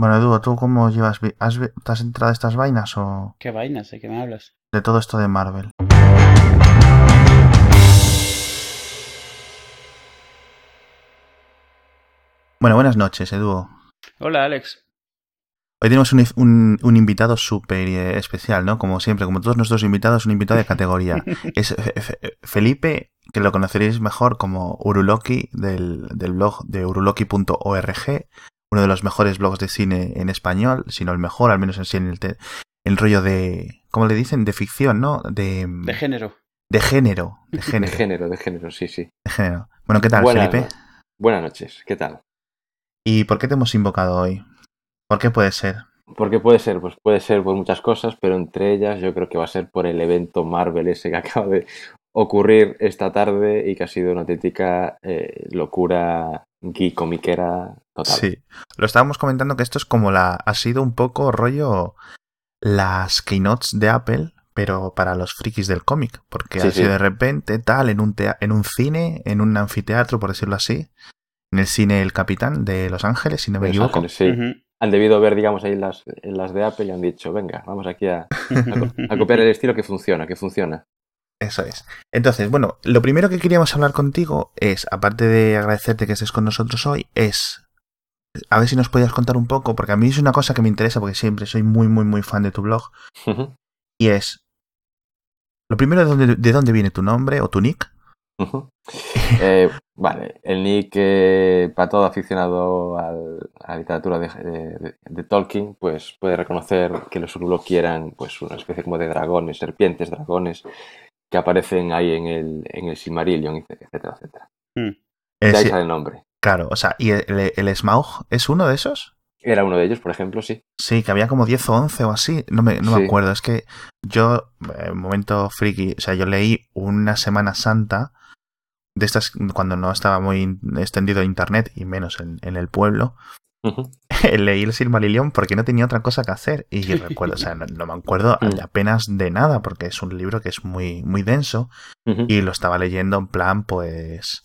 Bueno, Edu, ¿tú cómo llevas? ¿Has, ¿Te has enterado de estas vainas o ¿Qué vainas? ¿De qué me hablas? de todo esto de Marvel? Bueno, buenas noches, Edu. Hola, Alex. Hoy tenemos un, un- un invitado súper eh, especial, ¿no? Como siempre, como todos nuestros invitados, un invitado de categoría. Es Fe- Felipe, que lo conoceréis mejor como Uruloki del, del blog de uruloki.org, uno de los mejores blogs de cine en español, si no el mejor, al menos en sí en el, te- el rollo de, ¿cómo le dicen? De ficción, ¿no? De, De género. de género. De De género. género, de género, sí, sí. de género. Bueno, ¿qué tal, Buenas, Felipe? buenas noches, ¿qué tal? ¿Y por qué te hemos invocado hoy? ¿Por qué puede ser? ¿Por qué puede ser? Pues puede ser por muchas cosas, pero entre ellas yo creo que va a ser por el evento Marvel ese que acaba de ocurrir esta tarde y que ha sido una auténtica eh, locura geek comiquera total. Sí, lo estábamos comentando que esto es como la. Ha sido un poco rollo las keynotes de Apple, pero para los frikis del cómic. Porque Sí, ha sido sí. de repente tal, en un, tea- en un cine, en un anfiteatro, por decirlo así. En el cine El Capitán de Los Ángeles, si no me Los equivoco. Ángeles, sí. Han debido ver, digamos, ahí las, en las de Apple y han dicho, venga, vamos aquí a, a co- a copiar el estilo que funciona, que funciona. Eso es. Entonces, bueno, lo primero que queríamos hablar contigo es, aparte de agradecerte que estés con nosotros hoy, es a ver si nos podías contar un poco, porque a mí es una cosa que me interesa, porque siempre soy muy, muy, muy fan de tu blog, y es, lo primero, ¿de dónde, de dónde viene tu nombre o tu nick? Eh, vale, el nick eh, para todo aficionado al- a la literatura de, de- de Tolkien, pues puede reconocer que los Uruloki eran pues una especie como de dragones, serpientes, dragones que aparecen ahí en el, en el Silmarillion, etcétera, etcétera. Mm. De ahí sí, sale el nombre. claro, o sea, ¿y el, el Smaug es uno de esos? Era uno de ellos, por ejemplo, sí. Sí, que había como 10 o 11 o así, no me, no me acuerdo, es que yo, eh, momento friki, o sea, yo leí una Semana Santa de estas cuando no estaba muy extendido internet y menos en, en el pueblo, Leí el Silmarillion porque no tenía otra cosa que hacer y recuerdo, o sea, no, no me acuerdo Mm. apenas de nada porque es un libro que es muy, muy denso y lo estaba leyendo en plan, pues,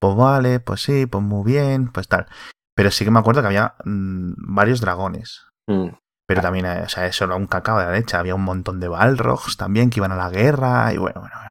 pues vale, pues sí, pues muy bien, pues tal. Pero sí que me acuerdo que había mm, varios dragones. Mm. Pero también, eh, o sea, eso era un cacao de la leche. Había un montón de Balrogs también que iban a la guerra y bueno, bueno, bueno.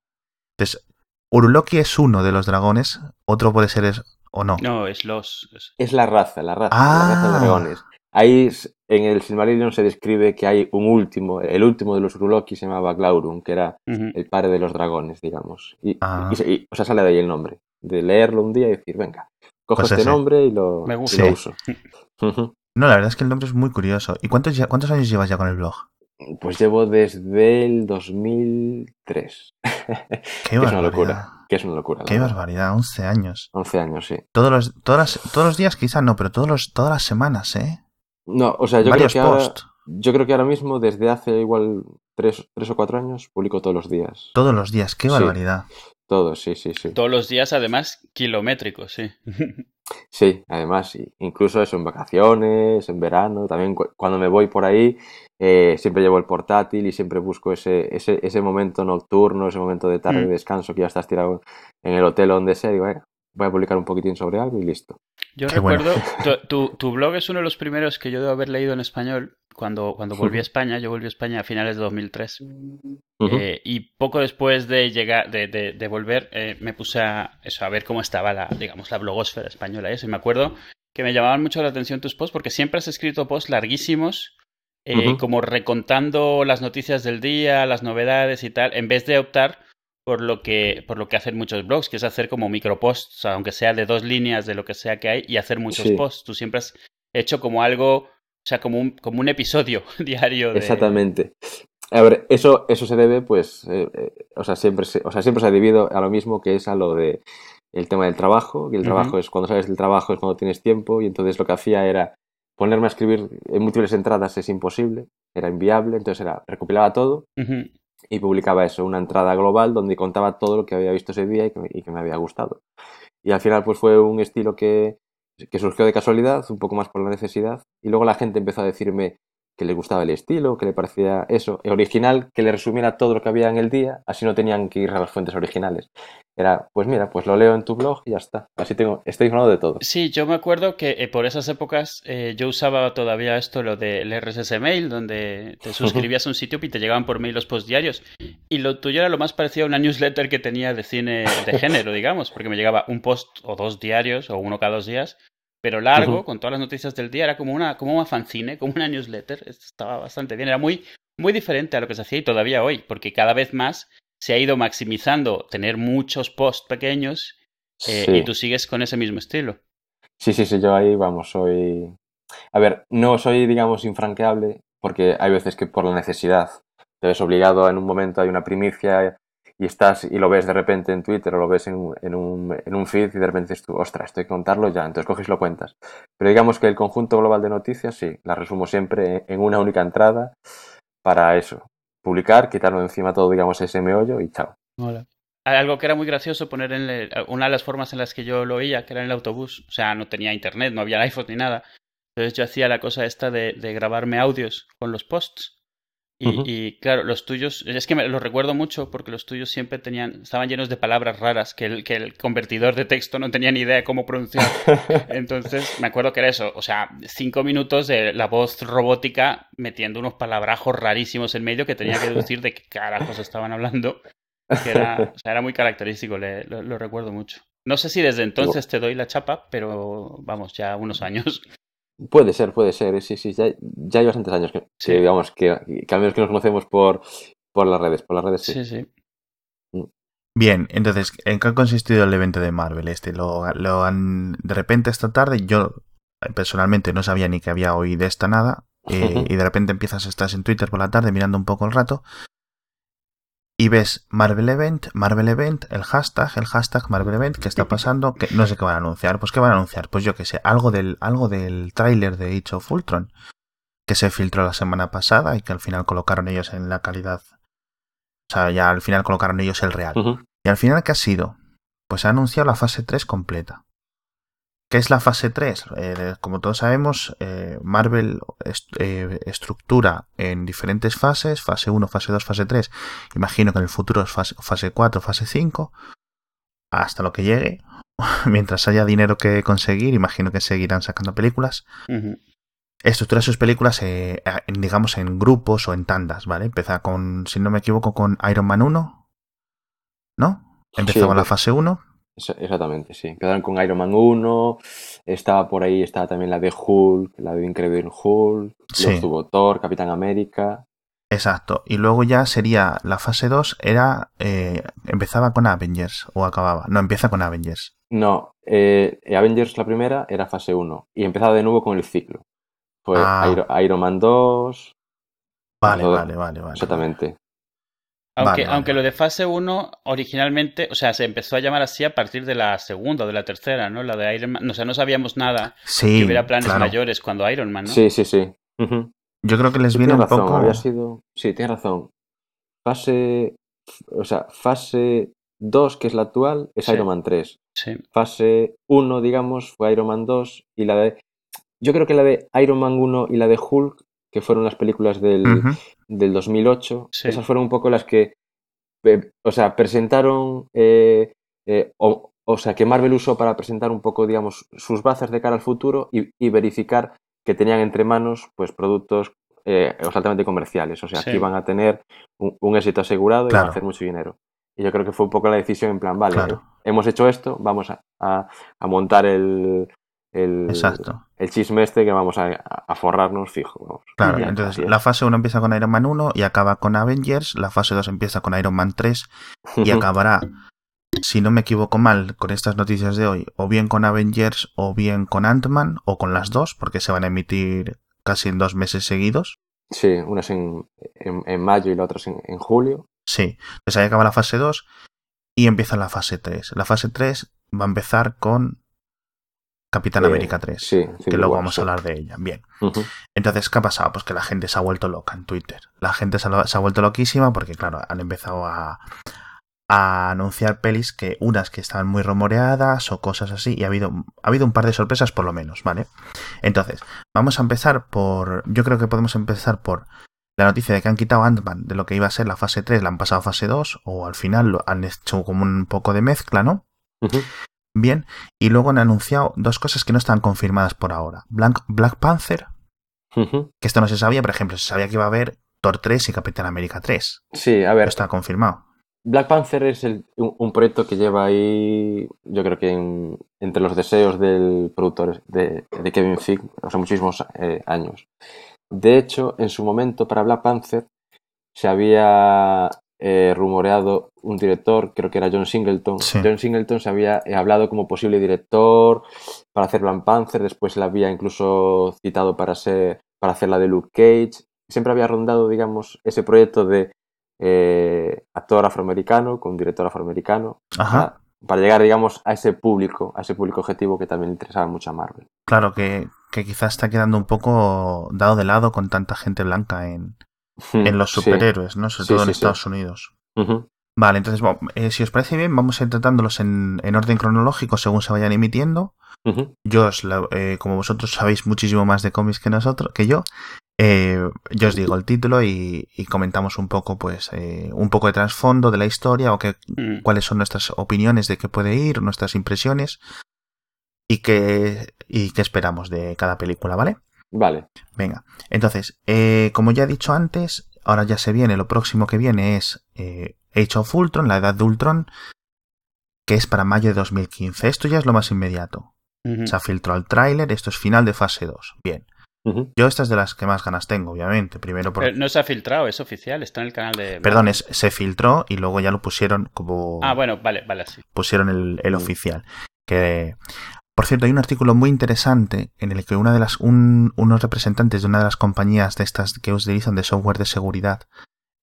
Entonces, Uruloki es uno de los dragones, otro puede ser es, o no. No, es los. es- Es la raza, la raza, Ah. la raza de dragones. Ahí en el Silmarillion se describe que hay un último, el último de los Uruloki se llamaba Glaurung, que era el padre de los dragones, digamos. Y, Ah. y o sea, sale de ahí el nombre. De leerlo un día y decir, venga, cojo Pues este ese. nombre y lo, Me y gusta. lo Sí. uso. No, la verdad es que el nombre es muy curioso. ¿Y cuántos, cuántos años llevas ya con el blog? Pues llevo desde el 2003. Qué es una barbaridad. locura. Que es una locura. Qué barbaridad, 11 años. 11 años, sí. Todos los, todas las- todos los días quizá no, pero todos los, todas las semanas, ¿eh? No, o sea, yo creo, que ahora, posts. yo creo que ahora mismo, desde hace igual tres, tres o cuatro años, publico todos los días. Todos los días, qué Sí. Todos, sí, sí, sí. Todos los días, además, kilométricos, sí. Sí, además, incluso eso en vacaciones, en verano, también cu- cuando me voy por ahí, eh, siempre llevo el portátil y siempre busco ese, ese, ese momento nocturno, ese momento de tarde de Mm. descanso que ya estás tirado en el hotel o donde sea, y digo, "Venga, voy a publicar un poquitín sobre algo y listo. Yo Qué bueno. recuerdo, tu, tu- tu blog es uno de los primeros que yo debo haber leído en español cuando, cuando volví a España. Yo volví a España a finales de 2003. Ujú. Eh, y poco después de llegar, de, de- de volver, eh, me puse a, eso, a ver cómo estaba la, digamos, la blogosfera española. y Eso. Y me acuerdo que me llamaban mucho la atención tus posts porque siempre has escrito posts larguísimos, eh, como recontando las noticias del día, las novedades y tal, en vez de optar por lo que, por lo que hacen muchos blogs, que es hacer como microposts, aunque sea de dos líneas de lo que sea que hay, y hacer muchos Sí. posts. Tú siempre has hecho como algo, o sea, como un, como un episodio diario de. Exactamente. A ver, eso, eso se debe, pues, eh, eh, o, sea, siempre se, o sea, siempre se ha debido a lo mismo que es a lo de el tema del trabajo, que el trabajo es cuando sales del trabajo es cuando tienes tiempo, y entonces lo que hacía era ponerme a escribir en múltiples entradas es imposible, era inviable, entonces era, recopilaba todo. Y publicaba eso, una entrada global donde contaba todo lo que había visto ese día y que, me- había gustado. Y al final pues fue un estilo que surgió de casualidad, un poco más por la necesidad, y luego la gente empezó a decirme, que le gustaba el estilo, que le parecía eso, original, que le resumiera todo lo que había en el día, así no tenían que ir a las fuentes originales. Era, pues mira, pues lo leo en tu blog y ya está. Así tengo, estoy informado de todo. Sí, yo me acuerdo que eh, por esas épocas eh, yo usaba todavía esto, lo del RSS Mail, donde te suscribías a un sitio y te llegaban por mail los post diarios. Y lo tuyo era lo más parecido a una newsletter que tenía de cine de género, digamos, porque me llegaba un post o dos diarios o uno cada dos días pero largo, con todas las noticias del día, era como una, como una fanzine, como una newsletter, estaba bastante bien, era muy, muy diferente a lo que se hacía y todavía hoy, porque cada vez más se ha ido maximizando tener muchos posts pequeños eh, y tú sigues con ese mismo estilo. Sí, sí, sí, yo ahí, vamos, soy... A ver, no soy, digamos, infranqueable, porque hay veces que por la necesidad te ves obligado en un momento, hay una primicia y estás y lo ves de repente en Twitter o lo ves en, un, en un feed y de repente dices tú, ostras, estoy que contarlo ya, entonces coges y lo cuentas. Pero digamos que el conjunto global de noticias, sí, la resumo siempre en una única entrada para eso, publicar, quitarlo encima todo, digamos, ese meollo y chao. Hola. Algo que era muy gracioso poner en una de las formas en las que yo lo oía, que era en el autobús, o sea, no tenía internet, no había iPhone ni nada. Entonces yo hacía la cosa esta de, de grabarme audios con los posts y, claro, los tuyos, es que me, los recuerdo mucho porque los tuyos siempre tenían, estaban llenos de palabras raras que el, que el convertidor de texto no tenía ni idea de cómo pronunciar. Entonces, me acuerdo que era eso, o sea, cinco minutos de la voz robótica metiendo unos palabrajos rarísimos en medio que tenía que deducir de qué carajos estaban hablando. Que era, o sea, era muy característico, lo, recuerdo mucho. No sé si desde entonces te doy la chapa, pero vamos, ya unos años. Puede ser, puede ser, sí, sí, ya, ya hay bastantes años que, digamos, que, que, al menos que nos conocemos por, por las redes, por las redes sí. Sí, sí. Mm. Bien, entonces, ¿en qué ha consistido el evento de Marvel este? Lo, lo han, de repente esta tarde, yo personalmente no sabía ni que había oído esta nada, eh, y de repente empiezas, estás en Twitter por la tarde mirando un poco el rato, y ves Marvel Event, Marvel Event, el hashtag, el hashtag Marvel Event, ¿qué está pasando? Que no sé qué van a anunciar. Pues qué van a anunciar, pues yo qué sé, algo del, algo del tráiler de Age of Ultron, que se filtró la semana pasada y que al final colocaron ellos en la calidad. O sea, ya al final colocaron ellos el real. Y al final, ¿qué ha sido? Pues ha anunciado la fase 3 completa. ¿Qué es la fase 3? Eh, como todos sabemos, eh, Marvel eh, estructura en diferentes fases, fase 1, fase 2, fase 3. Imagino que en el futuro es fase, fase 4, fase 5, hasta lo que llegue. Mientras haya dinero que conseguir, imagino que seguirán sacando películas. Estructura sus películas, digamos, en grupos o en tandas, ¿vale? Empieza con, si no me equivoco, con Iron Man 1, ¿no? Empezó con la fase 1, Exactamente, sí. Quedaron con Iron Man 1, estaba por ahí, estaba también la de Hulk, la de Incredible Hulk, sí. tuvo Thor, Capitán América. Exacto. Y luego ya sería la fase 2, era eh, empezaba con Avengers o acababa. No, empieza con Avengers. No, eh, Avengers la primera era fase 1 y empezaba de nuevo con el ciclo. Fue ah. Iron, Man 2. Vale, vale, vale, vale. Exactamente. Aunque, aunque lo de fase 1 originalmente, o sea, se empezó a llamar así a partir de la segunda o de la tercera, ¿no? La de Iron Man. O sea, no sabíamos nada sí, que hubiera planes mayores cuando Iron Man, ¿no? Sí, sí, sí. Yo creo que les viene un razón, poco. Había sido... Sí, tienes razón. Fase. O sea, fase 2, que es la actual, es Iron Man 3. Sí. Fase 1, digamos, fue Iron Man 2. Y la de. Yo creo que la de Iron Man 1 y la de Hulk que fueron las películas del, del 2008, esas fueron un poco las que, o sea, presentaron, eh, eh, o, o, sea, que Marvel usó para presentar un poco, digamos, sus bazas de cara al futuro y, verificar que tenían entre manos, pues, productos eh, altamente comerciales, o sea, que iban a tener un, éxito asegurado y a hacer mucho dinero. Y yo creo que fue un poco la decisión en plan, vale, hemos hecho esto, vamos a, a montar el, el, Exacto. el chisme este que vamos a, forrarnos fijo. Claro, entonces la fase 1 empieza con Iron Man 1 y acaba con Avengers, la fase 2 empieza con Iron Man 3 y acabará, si no me equivoco mal, con estas noticias de hoy, o bien con Avengers o bien con Ant-Man o con las dos, porque se van a emitir casi en dos meses seguidos. Sí, unas en, en, mayo y la otra en, en julio. Sí, pues ahí acaba la fase 2 y empieza la fase 3. La fase 3 va a empezar con Capitán América 3, que luego vamos a hablar de ella. Bien. Entonces, ¿qué ha pasado? Pues que la gente se ha vuelto loca en Twitter. La gente se ha, vuelto loquísima porque, claro, han empezado a, a anunciar pelis que unas que estaban muy rumoreadas o cosas así y ha habido ha habido un par de sorpresas por lo menos, ¿vale? Entonces, vamos a empezar por yo creo que podemos empezar por la noticia de que han quitado Ant-Man de lo que iba a ser la fase 3, la han pasado a fase 2 o al final lo han hecho como un poco de mezcla, ¿no? Bien, y luego han anunciado dos cosas que no están confirmadas por ahora. Black, Black Panther, que esto no se sabía, por ejemplo, se sabía que iba a haber Thor 3 y Capitán América 3. Sí, a ver. está confirmado. Black Panther es un, proyecto que lleva ahí, yo creo que entre los deseos del productor de, Kevin Feige, sea, muchísimos eh, años. De hecho, en su momento para Black Panther se había eh, rumoreado un director, creo que era John Singleton. John Singleton se había eh, hablado como posible director para hacer Black Panther, después la había incluso citado para, ser, para hacer la de Luke Cage. Siempre había rondado, digamos, ese proyecto de eh, actor afroamericano con director afroamericano. Para, para, llegar, digamos, a ese público, a ese público objetivo que también interesaba mucho a Marvel. Claro, que, que quizás está quedando un poco dado de lado con tanta gente blanca en, hmm, en los superhéroes, ¿no? Sobre todo en Estados Unidos. Vale, entonces, eh, si os parece bien, vamos a ir tratándolos en, en orden cronológico según se vayan emitiendo. Yo, os eh, como vosotros sabéis muchísimo más de cómics que nosotros, que yo, eh, yo os digo el título y, comentamos un poco, pues, eh, un poco de trasfondo de la historia o que, mm. cuáles son nuestras opiniones de qué puede ir, nuestras impresiones y qué, y qué esperamos de cada película, ¿vale? Vale. Venga, entonces, eh, como ya he dicho antes, ahora ya se viene, lo próximo que viene es eh, Age of Ultron, la edad de Ultron, que es para mayo de 2015. Esto ya es lo más inmediato. Se ha filtrado el tráiler, esto es final de fase 2. Bien. Yo esta es de las que más ganas tengo, obviamente. Primero por... no se ha filtrado, es oficial, está en el canal de... Perdón, se filtró y luego ya lo pusieron como... Ah, bueno, vale, vale, sí. Pusieron el, oficial. Que por cierto, hay un artículo muy interesante en el que una de las, unos representantes de una de las compañías de estas que utilizan de software de seguridad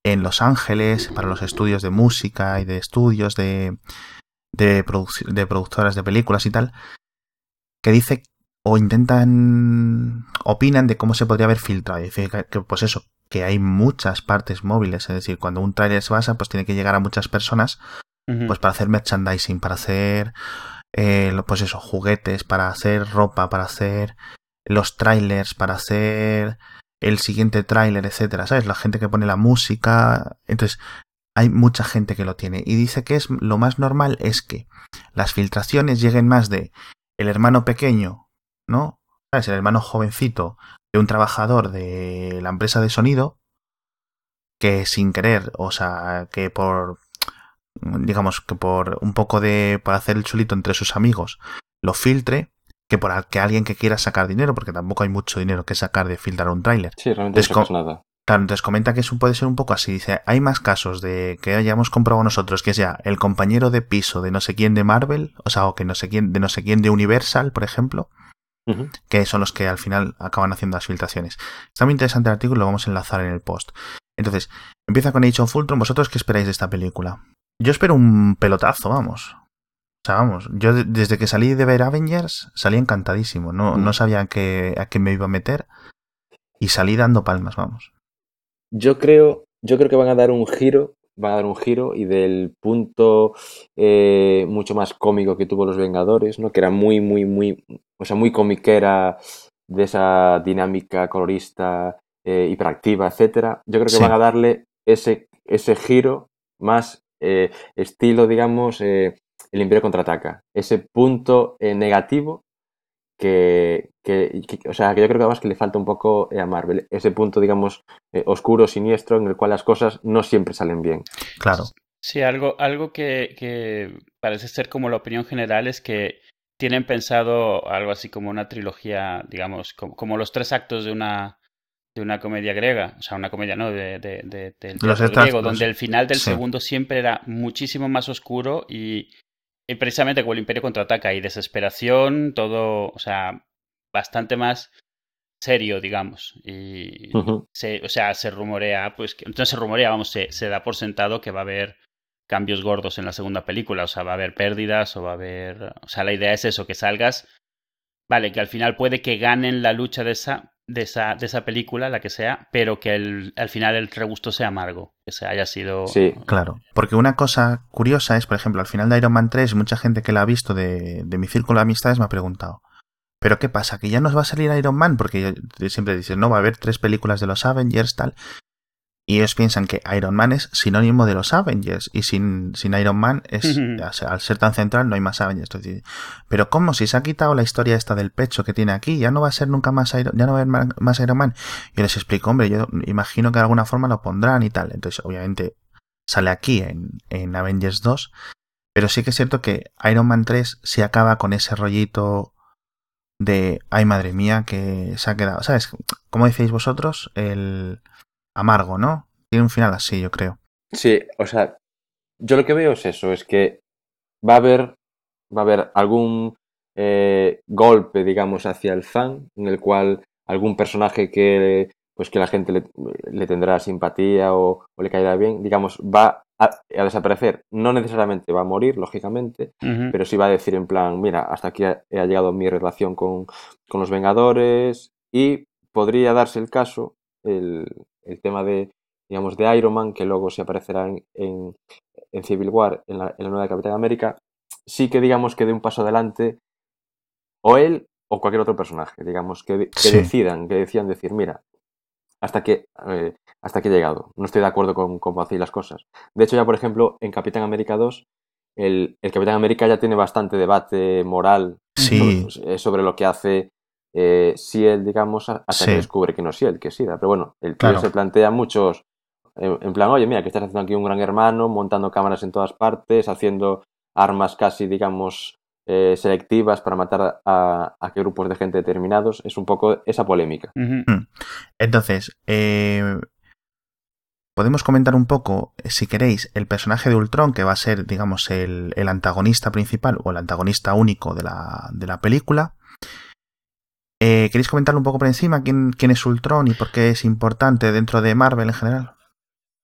en Los Ángeles para los estudios de música y de estudios de, de, de productoras de películas y tal, que dice o intentan, opinan de cómo se podría haber filtrado. Y decir que, pues eso, que hay muchas partes móviles, es decir, cuando un trailer se basa, pues tiene que llegar a muchas personas, pues para hacer merchandising, para hacer eh, pues eso, juguetes, para hacer ropa, para hacer los trailers, para hacer el siguiente tráiler, etcétera, ¿sabes? La gente que pone la música. Entonces, hay mucha gente que lo tiene. Y dice que es lo más normal es que las filtraciones lleguen más de el hermano pequeño, ¿no? ¿Sabes? El hermano jovencito de un trabajador de la empresa de sonido que sin querer, o sea, que por digamos que por un poco de para hacer el chulito entre sus amigos lo filtre que por que alguien que quiera sacar dinero porque tampoco hay mucho dinero que sacar de filtrar un tráiler sí realmente no nada Claro, entonces comenta que eso puede ser un poco así. Dice, hay más casos de que hayamos comprobado nosotros, que sea el compañero de piso de no sé quién de Marvel, o sea, o que no sé quién, de no sé quién de Universal, por ejemplo, que son los que al final acaban haciendo las filtraciones. Está muy interesante el artículo, lo vamos a enlazar en el post. Entonces, empieza con Age of Ultron. ¿Vosotros qué esperáis de esta película? Yo espero un pelotazo, vamos. O sea, vamos, yo desde que salí de ver Avengers salí encantadísimo. No, no sabía a qué, a qué me iba a meter y salí dando palmas, vamos. Yo creo, yo creo que van a dar un giro, van a dar un giro y del punto eh, mucho más cómico que tuvo los Vengadores, ¿no? Que era muy, muy, muy, o sea, muy comiquera de esa dinámica colorista, eh, hiperactiva, etcétera. Yo creo que van a darle ese, ese giro más eh, estilo, digamos, eh, el Imperio contraataca. Ese punto eh, negativo que, o sea, que yo creo que además que le falta un poco a Marvel. Ese punto, digamos, oscuro, siniestro, en el cual las cosas no siempre salen bien. Claro. Sí, algo, algo que, que parece ser como la opinión general es que tienen pensado algo así como una trilogía, digamos, como los tres actos de una de una comedia griega, o sea, una comedia, ¿no? De, de, de del griego, donde el final del segundo siempre era muchísimo más oscuro y, precisamente como el Imperio contraataca y desesperación, todo, o sea, bastante más serio, digamos. Y, se, o sea, se rumorea, pues, que, entonces se rumorea, vamos, se, se da por sentado que va a haber cambios gordos en la segunda película, o sea, va a haber pérdidas o va a haber, o sea, la idea es eso, que salgas, vale, que al final puede que ganen la lucha de esa, de esa, de esa película, la que sea, pero que el, al final el regusto sea amargo, que se haya sido... Sí. Claro, porque una cosa curiosa es, por ejemplo, al final de Iron Man 3, mucha gente que la ha visto de, de mi círculo de amistades me ha preguntado, ¿pero qué pasa? ¿Que ya nos va a salir Iron Man? Porque siempre dices, no, va a haber tres películas de los Avengers, tal. Y ellos piensan que Iron Man es sinónimo de los Avengers. Y sin, sin Iron Man, es, al ser tan central, no hay más Avengers. Entonces, pero ¿cómo? Si se ha quitado la historia esta del pecho que tiene aquí, ya no va a ser nunca más Iron, ya no va a haber más Iron Man. Y les explico, hombre, yo imagino que de alguna forma lo pondrán y tal. Entonces, obviamente, sale aquí en, en Avengers 2. Pero sí que es cierto que Iron Man 3 se acaba con ese rollito de, ay madre mía, que se ha quedado, ¿sabes? Como decís vosotros, el amargo, ¿no? Tiene un final así, yo creo. Sí, o sea, yo lo que veo es eso, es que va a haber, va a haber algún eh, golpe, digamos, hacia el fan, en el cual algún personaje que pues que la gente le, tendrá simpatía o, le caerá bien, digamos, va a, desaparecer. No necesariamente va a morir, lógicamente, pero sí va a decir en plan, mira, hasta aquí ha, llegado mi relación con, con, los Vengadores y podría darse el caso el, el tema de, digamos, de Iron Man, que luego se aparecerá en, en, Civil War, en la, en la nueva Capitán América, sí que digamos que dé un paso adelante o él o cualquier otro personaje, digamos, que, que decidan, que decidan decir, mira, hasta que, eh, hasta que he llegado, no estoy de acuerdo con cómo hacéis las cosas. De hecho, ya por ejemplo, en Capitán América 2, el, el Capitán América ya tiene bastante debate moral sobre, sobre, lo que hace eh, él, digamos, hasta que descubre que no es él, que es Sida. Pero bueno, el tío se plantea muchos, en, plan, oye, mira, que estás haciendo aquí un gran hermano, montando cámaras en todas partes, haciendo armas casi, digamos, eh, selectivas para matar a, a qué grupos de gente determinados. Es un poco esa polémica. Mm. Entonces, eh, podemos comentar un poco, si queréis, el personaje de Ultron, que va a ser, digamos, el, el antagonista principal o el antagonista único de la, de la película. Eh, ¿Queréis comentar un poco por encima quién, quién es Ultron y por qué es importante dentro de Marvel en general?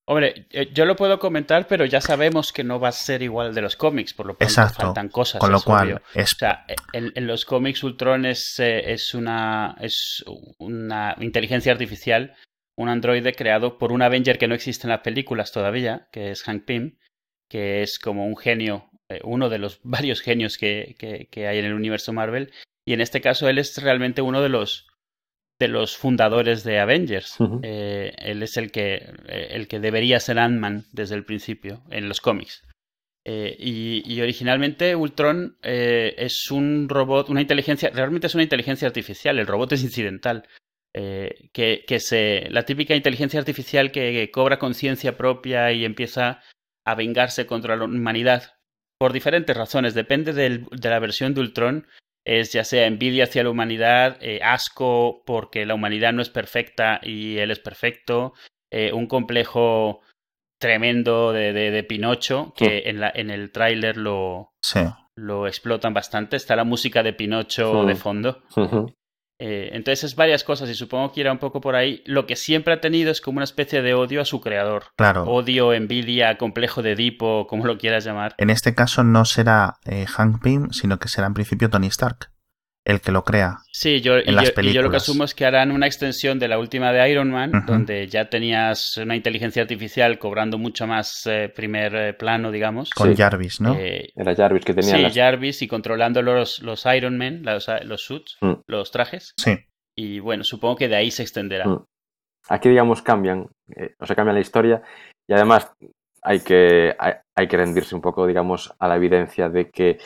Hombre, eh, yo lo puedo comentar, pero ya sabemos que no va a ser igual de los cómics, por lo tanto faltan cosas. Con lo cual, es... o sea, en, los cómics Ultron es, eh, es, una, es una inteligencia artificial, un androide creado por un Avenger que no existe en las películas todavía, que es Hank Pym, que es como un genio, uno de los varios genios que, que, que hay en el universo Marvel, y en este caso él es realmente uno de los de los fundadores de Avengers. Eh, él es el que, eh, el que debería ser Ant-Man desde el principio en los cómics. Eh, y, originalmente Ultron es un robot, una inteligencia, realmente es una inteligencia artificial, el robot es incidental. que, que se, la típica inteligencia artificial que, cobra conciencia propia y empieza a vengarse contra la humanidad por diferentes razones. Depende de la versión de Ultron es ya sea envidia hacia la humanidad, eh, asco porque la humanidad no es perfecta y él es perfecto, eh, un complejo tremendo de, de, Pinocho, que en, la, en el tráiler lo, lo explotan bastante. Está la música de Pinocho de fondo. Eh, entonces es varias cosas y supongo que irá un poco por ahí. Lo que siempre ha tenido es como una especie de odio a su creador. Claro. Odio, envidia, complejo de Edipo, como lo quieras llamar. En este caso no será eh, Hank Pym, sino que será en principio Tony Stark el que lo crea. Sí, yo, y, yo, lo que asumo es que harán una extensión de la última de Iron Man, donde ya tenías una inteligencia artificial cobrando mucho más eh, primer eh, plano, digamos. Con Jarvis, ¿no? Eh, Era Jarvis que tenía. Sí, Jarvis y controlando los, los Iron Man, los, los suits, mm. los trajes. Sí. Y bueno, supongo que de ahí se extenderá. Mm. Aquí, digamos, cambian, o sea, cambia la historia y además hay que, hay que rendirse un poco, digamos, a la evidencia de que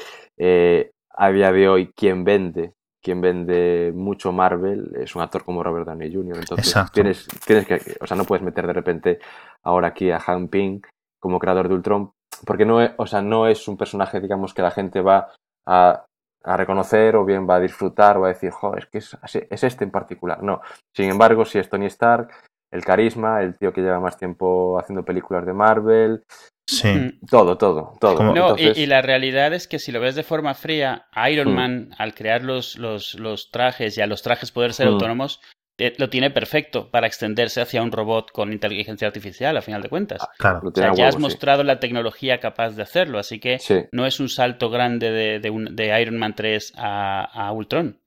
a día de hoy quien vende quien vende mucho Marvel es un actor como Robert Downey Jr. Entonces tienes, tienes que, o sea, no puedes meter de repente ahora aquí a Han Ping como creador de Ultron, porque no es, o sea, no es un personaje, digamos, que la gente va a, a reconocer o bien va a disfrutar o va a decir, joder, es que es, es este en particular. No. Sin embargo, si es Tony Stark, el carisma, el tío que lleva más tiempo haciendo películas de Marvel, Sí. Mm. Todo, todo, todo. No, y, la realidad es que si lo ves de forma fría, Iron mm. Man, al crear los, los, los, trajes y a los trajes poder ser mm. autónomos, eh, lo tiene perfecto para extenderse hacia un robot con inteligencia artificial, a final de cuentas. Ah, claro, o sea, ya has mostrado la tecnología capaz de hacerlo, así que no es un salto grande de, de, un, de Iron Man 3 a, a Ultron.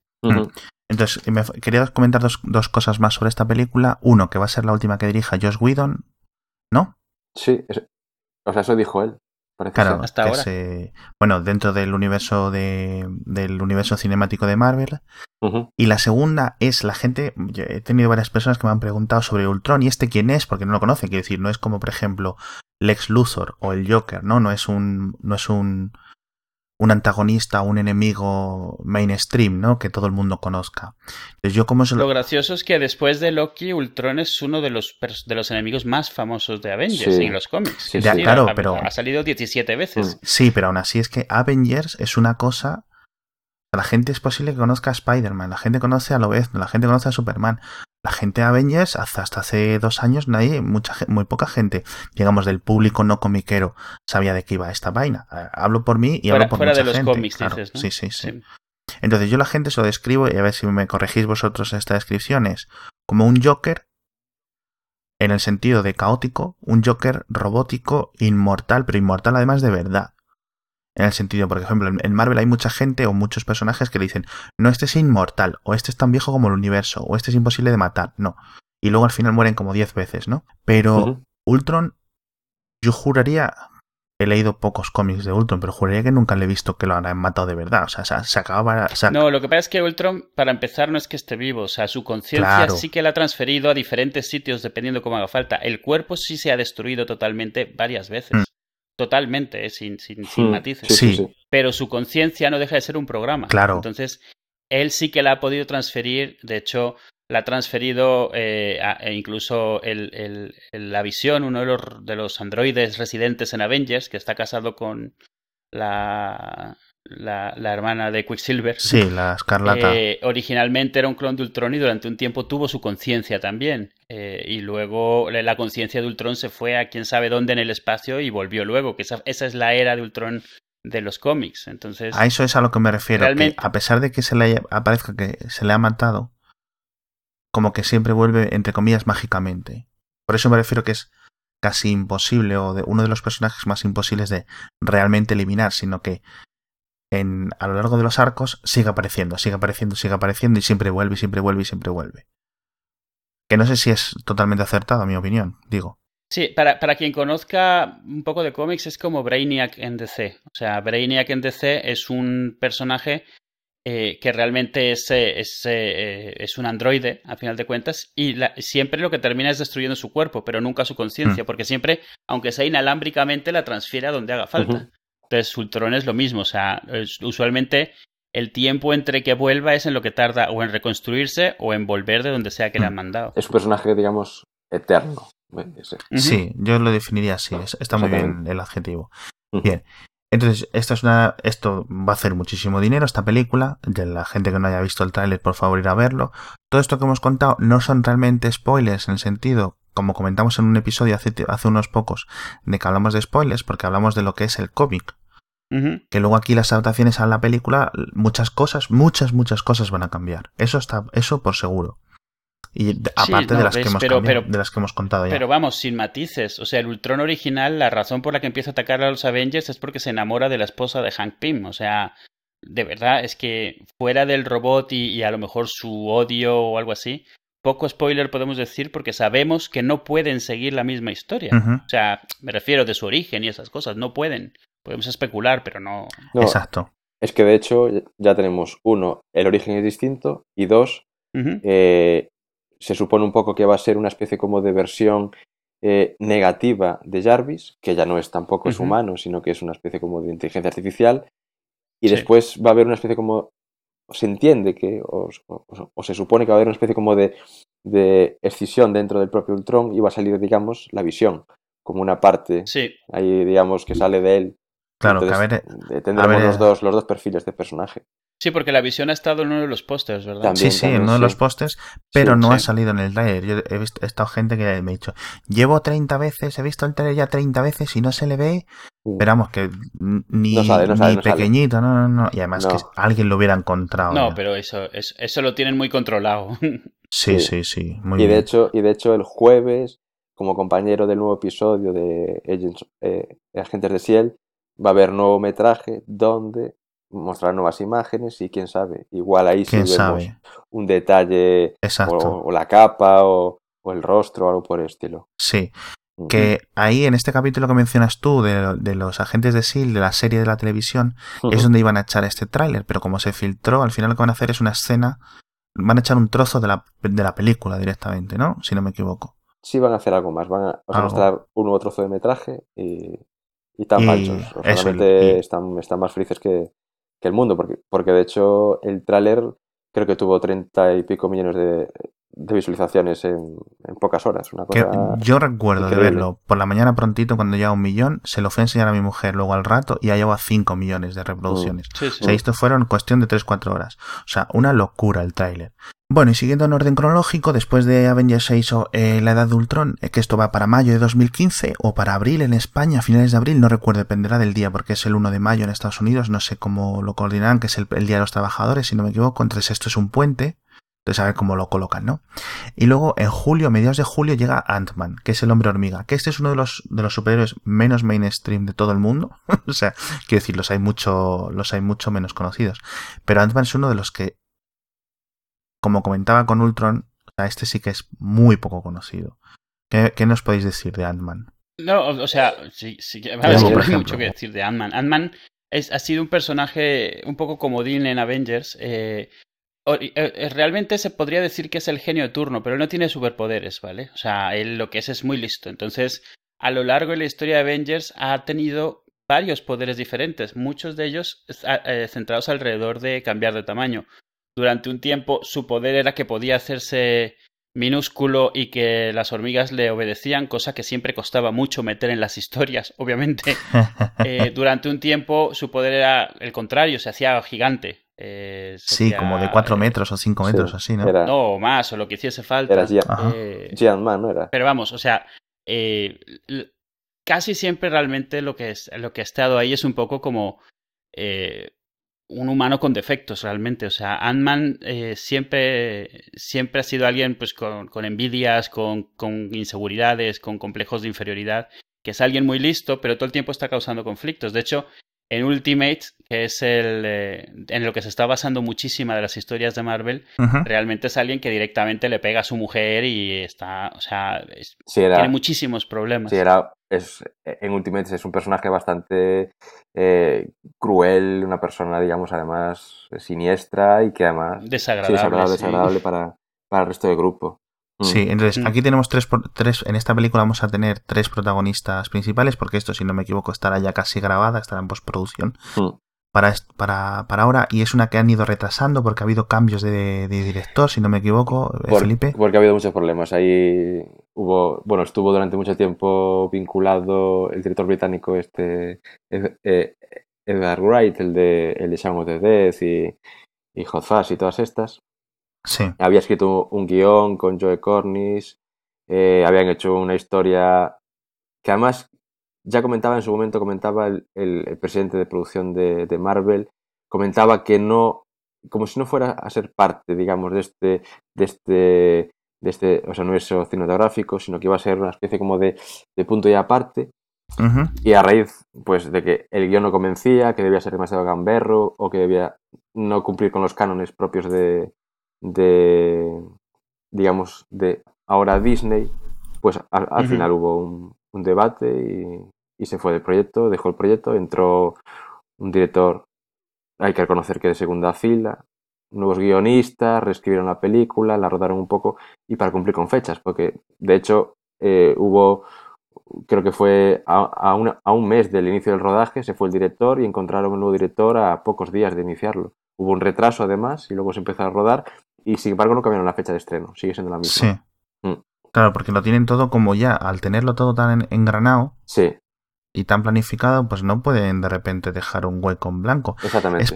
Entonces, me, quería comentar dos, dos, cosas más sobre esta película. Uno, que va a ser la última que dirija Josh Whedon, ¿no? Sí, es, o sea, eso dijo él. Claro, hasta ahora. Se, bueno, dentro del universo de, del universo cinemático de Marvel. Uh -huh. Y la segunda es la gente. he tenido varias personas que me han preguntado sobre Ultron y este quién es, porque no lo conocen. Quiero decir, no es como, por ejemplo, Lex Luthor o el Joker, ¿no? No es un. No es un un antagonista, un enemigo mainstream, ¿no? Que todo el mundo conozca. Entonces, yo como lo... lo... gracioso es que después de Loki, Ultron es uno de los, de los enemigos más famosos de Avengers Sí. en los cómics. Sí, ya, claro, ha, pero- ha salido 17 veces. Sí, pero aún así es que Avengers es una cosa... La gente es posible que conozca a Spider-Man, la gente conoce a Lobezno, la gente conoce a Superman. La gente de Avengers, hasta, hasta hace dos años, nadie, mucha, muy poca gente, digamos, del público no comiquero, sabía de qué iba esta vaina. Eh, Hablo por mí y Fuera, hablo por fuera mucha de los gente, cómics, claro. dices, ¿no? Sí, sí, sí. Sí. Entonces yo la gente se lo describo y a ver si me corregís vosotros esta descripción es como un Joker en el sentido de caótico, un Joker robótico, inmortal, pero inmortal además de verdad. En el sentido, por ejemplo, en Marvel hay mucha gente o muchos personajes que le dicen, no, este es inmortal, o este es tan viejo como el universo, o este es imposible de matar, no. Y luego al final mueren como 10 veces, ¿no? Pero. Ultron, yo juraría, he leído pocos cómics de Ultron, pero juraría que nunca le he visto que lo han matado de verdad. O sea, se, se acababa... se- No, lo que pasa es que Ultron, para empezar, no es que esté vivo. O sea, su conciencia Claro. sí que la ha transferido a diferentes sitios dependiendo cómo haga falta. El cuerpo sí se ha destruido totalmente varias veces. Mm. Totalmente, eh, sin, sin, sin Mm, matices. Sí, sí, Sí. sí. Pero su conciencia no deja de ser un programa. Claro. Entonces, él sí que la ha podido transferir. De hecho, la ha transferido eh, a- e incluso el, el- el- la visión, uno de los, de los androides residentes en Avengers, que está casado con la, la, la hermana de Quicksilver. Sí, la escarlata. Eh, originalmente era un clon de Ultron y durante un tiempo tuvo su conciencia también. Eh, y luego la conciencia de Ultron se fue a quién sabe dónde en el espacio y volvió luego, que esa, esa es la era de Ultron de los cómics. Entonces, A eso es a lo que me refiero. Realmente- Que a pesar de que se le haya, aparezca que se le ha matado, como que siempre vuelve, entre comillas, mágicamente. Por eso me refiero que es casi imposible, o de uno de los personajes más imposibles de realmente eliminar, sino que en, a lo largo de los arcos sigue apareciendo, sigue apareciendo, sigue apareciendo, y siempre vuelve, y siempre vuelve, y siempre vuelve. Que no sé si es totalmente acertado, a mi opinión, digo. Sí, para, para quien conozca un poco de cómics es como Brainiac en DC. O sea, Brainiac en DC es un personaje eh, que realmente es, eh, es, eh, es un androide, a final de cuentas, y la- siempre lo que termina es destruyendo su cuerpo, pero nunca su conciencia, porque siempre, aunque sea inalámbricamente, la transfiere a donde haga falta. Entonces, Ultron es lo mismo, o sea, es- usualmente el tiempo entre que vuelva es en lo que tarda o en reconstruirse o en volver de donde sea que le han mandado. Es un personaje, digamos, eterno. Sí, yo lo definiría así. es- Está muy bien el adjetivo. Bien. Entonces, esto es una, esto va a hacer muchísimo dinero, esta película. De la gente que no haya visto el tráiler, por favor, ir a verlo. Todo esto que hemos contado no son realmente spoilers en el sentido, como comentamos en un episodio hace, hace unos pocos, de que hablamos de spoilers, porque hablamos de lo que es el cómic. Que luego aquí las adaptaciones a la película, muchas cosas, muchas, muchas cosas van a cambiar. Eso está, eso por seguro. Y aparte no, de las ves, que hemos pero- cambiado- pero- de las que hemos contado ya. Pero vamos, sin matices. O sea, el Ultron original, la razón por la que empieza a atacar a los Avengers es porque se enamora de la esposa de Hank Pym. O sea, de verdad, es que fuera del robot y, y a lo mejor su odio o algo así, poco spoiler podemos decir porque sabemos que no pueden seguir la misma historia. O sea, me refiero de su origen y esas cosas, no pueden. Podemos especular, pero no. No, Exacto. es que de hecho ya tenemos, uno, el origen es distinto, y dos, eh, se supone un poco que va a ser una especie como de versión eh, negativa de Jarvis, que ya no es tampoco es humano, sino que es una especie como de inteligencia artificial, y Sí. después va a haber una especie como, se entiende que, o, o- o se supone que va a haber una especie como de, de escisión dentro del propio Ultron y va a salir, digamos, la visión, como una parte Sí, ahí, digamos, que sale de él. Claro, que a Entonces, ver, eh, tendremos a ver, los, dos, los dos perfiles de personaje. sí, porque la visión ha estado en uno de los pósters, ¿verdad? También. Sí, sí, en uno de los postes, pero Sí, no ha salido en el trailer. Yo he visto, he estado gente que me ha dicho, llevo 30 veces, he visto el trailer ya 30 veces y no se le ve. Mm. Esperamos que ni, No sale, no sale, ni no sale. pequeñito, no, no, no. Y además No. que alguien lo hubiera encontrado. No, ya. pero eso, eso, eso lo tienen muy controlado. Sí, Sí. sí, sí. Muy Y de, bien. hecho, y de hecho, el jueves, como compañero del nuevo episodio de Agents, eh, Agentes de Ciel, va a haber nuevo metraje donde mostrar nuevas imágenes y quién sabe, igual ahí sí ¿Quién vemos sabe? un detalle Exacto. o, o la capa o, o el rostro o algo por el estilo. Sí. Que ahí, en este capítulo que mencionas tú, de, de los agentes de S.H.I.E.L.D., de la serie de la televisión, es donde iban a echar este tráiler, pero como se filtró, al final lo que van a hacer es una escena, van a echar un trozo de la, de la película directamente, ¿no? Si no me equivoco. Sí van a hacer algo más, van a, mostrar un nuevo trozo de metraje y, y tan Y. O sea, eso, realmente y- están, están más felices que, que el mundo, porque, porque de hecho el tráiler creo que tuvo treinta y pico millones de, de visualizaciones en, en pocas horas. Una Que cosa... yo recuerdo de increíble. verlo por la mañana prontito cuando llega un millón, se lo fui a enseñar a mi mujer luego al rato y ya lleva 5 millones de reproducciones. Sí, sí. O sea, esto fueron cuestión de 3-4 horas. O sea, una locura el tráiler. Bueno, y siguiendo en orden cronológico, después de Avengers 6 o eh, La Edad de Ultron, eh, que esto va para mayo de 2015 o para abril en España, finales de abril, no recuerdo, dependerá del día, porque es el 1 de mayo en Estados Unidos, no sé cómo lo coordinarán, que es el, el Día de los Trabajadores, si no me equivoco, entonces esto es un puente, entonces a ver cómo lo colocan, ¿no? Y luego en julio, a mediados de julio, llega Ant-Man, que es el hombre hormiga, que este es uno de los, de los superhéroes menos mainstream de todo el mundo. o sea, quiero decir, los hay mucho, los hay mucho menos conocidos. Pero Ant-Man es uno de los que, como comentaba con Ultron, o sea, este sí que es muy poco conocido. ¿Qué, qué nos podéis decir de Ant-Man? No, o o sea, sí, sí, a ver, hay mucho que decir de Ant-Man. Ant-Man es- ha sido un personaje un poco comodín en Avengers. eh, eh, eh, realmente se podría decir que es el genio de turno, pero él no tiene superpoderes, ¿vale? O sea, él lo que es es muy listo. Entonces, a lo largo de la historia de Avengers ha tenido varios poderes diferentes, muchos de ellos eh, centrados alrededor de cambiar de tamaño. Durante un tiempo su poder era que podía hacerse minúsculo y que las hormigas le obedecían, cosa que siempre costaba mucho meter en las historias, obviamente. Eh, durante un tiempo su poder era el contrario, se hacía gigante. Eh, se sí, hacía, como de 4 eh, metros o 5 metros, Sí, así, ¿no? Era, No, o más, o lo que hiciese falta. era Gian, Ajá. Eh, Man, ¿no era? pero vamos, o sea, eh, casi siempre realmente lo que, es, lo que ha estado ahí es un poco como eh, un humano con defectos realmente. O sea, Ant-Man eh, siempre, siempre ha sido alguien pues con, con envidias, con, con inseguridades, con complejos de inferioridad, que es alguien muy listo, pero todo el tiempo está causando conflictos. De hecho, en Ultimate, que es el eh, en lo que se está basando muchísima de las historias de Marvel, realmente es alguien que directamente le pega a su mujer y está, o sea, es- Sí, era, tiene muchísimos problemas. sí, era es, en Ultimates es un personaje bastante eh, cruel, una persona, digamos, además siniestra y que además Desagradable. sí, desagradable, sí. desagradable para, para el resto del grupo. Mm. Sí, entonces Mm. aquí tenemos tres, tres, en esta película vamos a tener tres protagonistas principales, porque esto, si no me equivoco, estará ya casi grabada, estará en postproducción Mm. para, para, para ahora, y es una que han ido retrasando porque ha habido cambios de, de director, si no me equivoco, eh, Por- Felipe. Porque ha habido muchos problemas. Ahí hubo, bueno, estuvo durante mucho tiempo vinculado el director británico este Ed- eh, Edgar Wright, el de el de Shaun of the Dead y, y Hot Fuzz y todas estas. Sí, Había escrito un guion con Joe Cornish, eh, habían hecho una historia que además ya comentaba en su momento, comentaba el, el- el presidente de producción de, de Marvel, comentaba que no, como si no fuera a ser parte, digamos, de este, de este, de este, o sea, universo cinematográfico, sino que iba a ser una especie como de, de punto y aparte. Y a raíz, pues, de que el guion no convencía, que debía ser demasiado gamberro, o que debía no cumplir con los cánones propios de, de digamos, de ahora Disney, pues al, al final hubo un, un debate y, y se fue del proyecto, dejó el proyecto, entró un director, hay que reconocer que de segunda fila, nuevos guionistas, reescribieron la película, la rodaron un poco y para cumplir con fechas, porque de hecho eh, hubo creo que fue a, a, una- a un mes del inicio del rodaje, se fue el director y encontraron un nuevo director a pocos días de iniciarlo. Hubo un retraso además y luego se empezó a rodar y sin embargo no cambiaron la fecha de estreno, sigue siendo la sí. misma. Mm. Claro, porque lo tienen todo como ya, al tenerlo todo tan en- engranado Sí, y tan planificado, pues no pueden de repente dejar un hueco en blanco. exactamente. Es-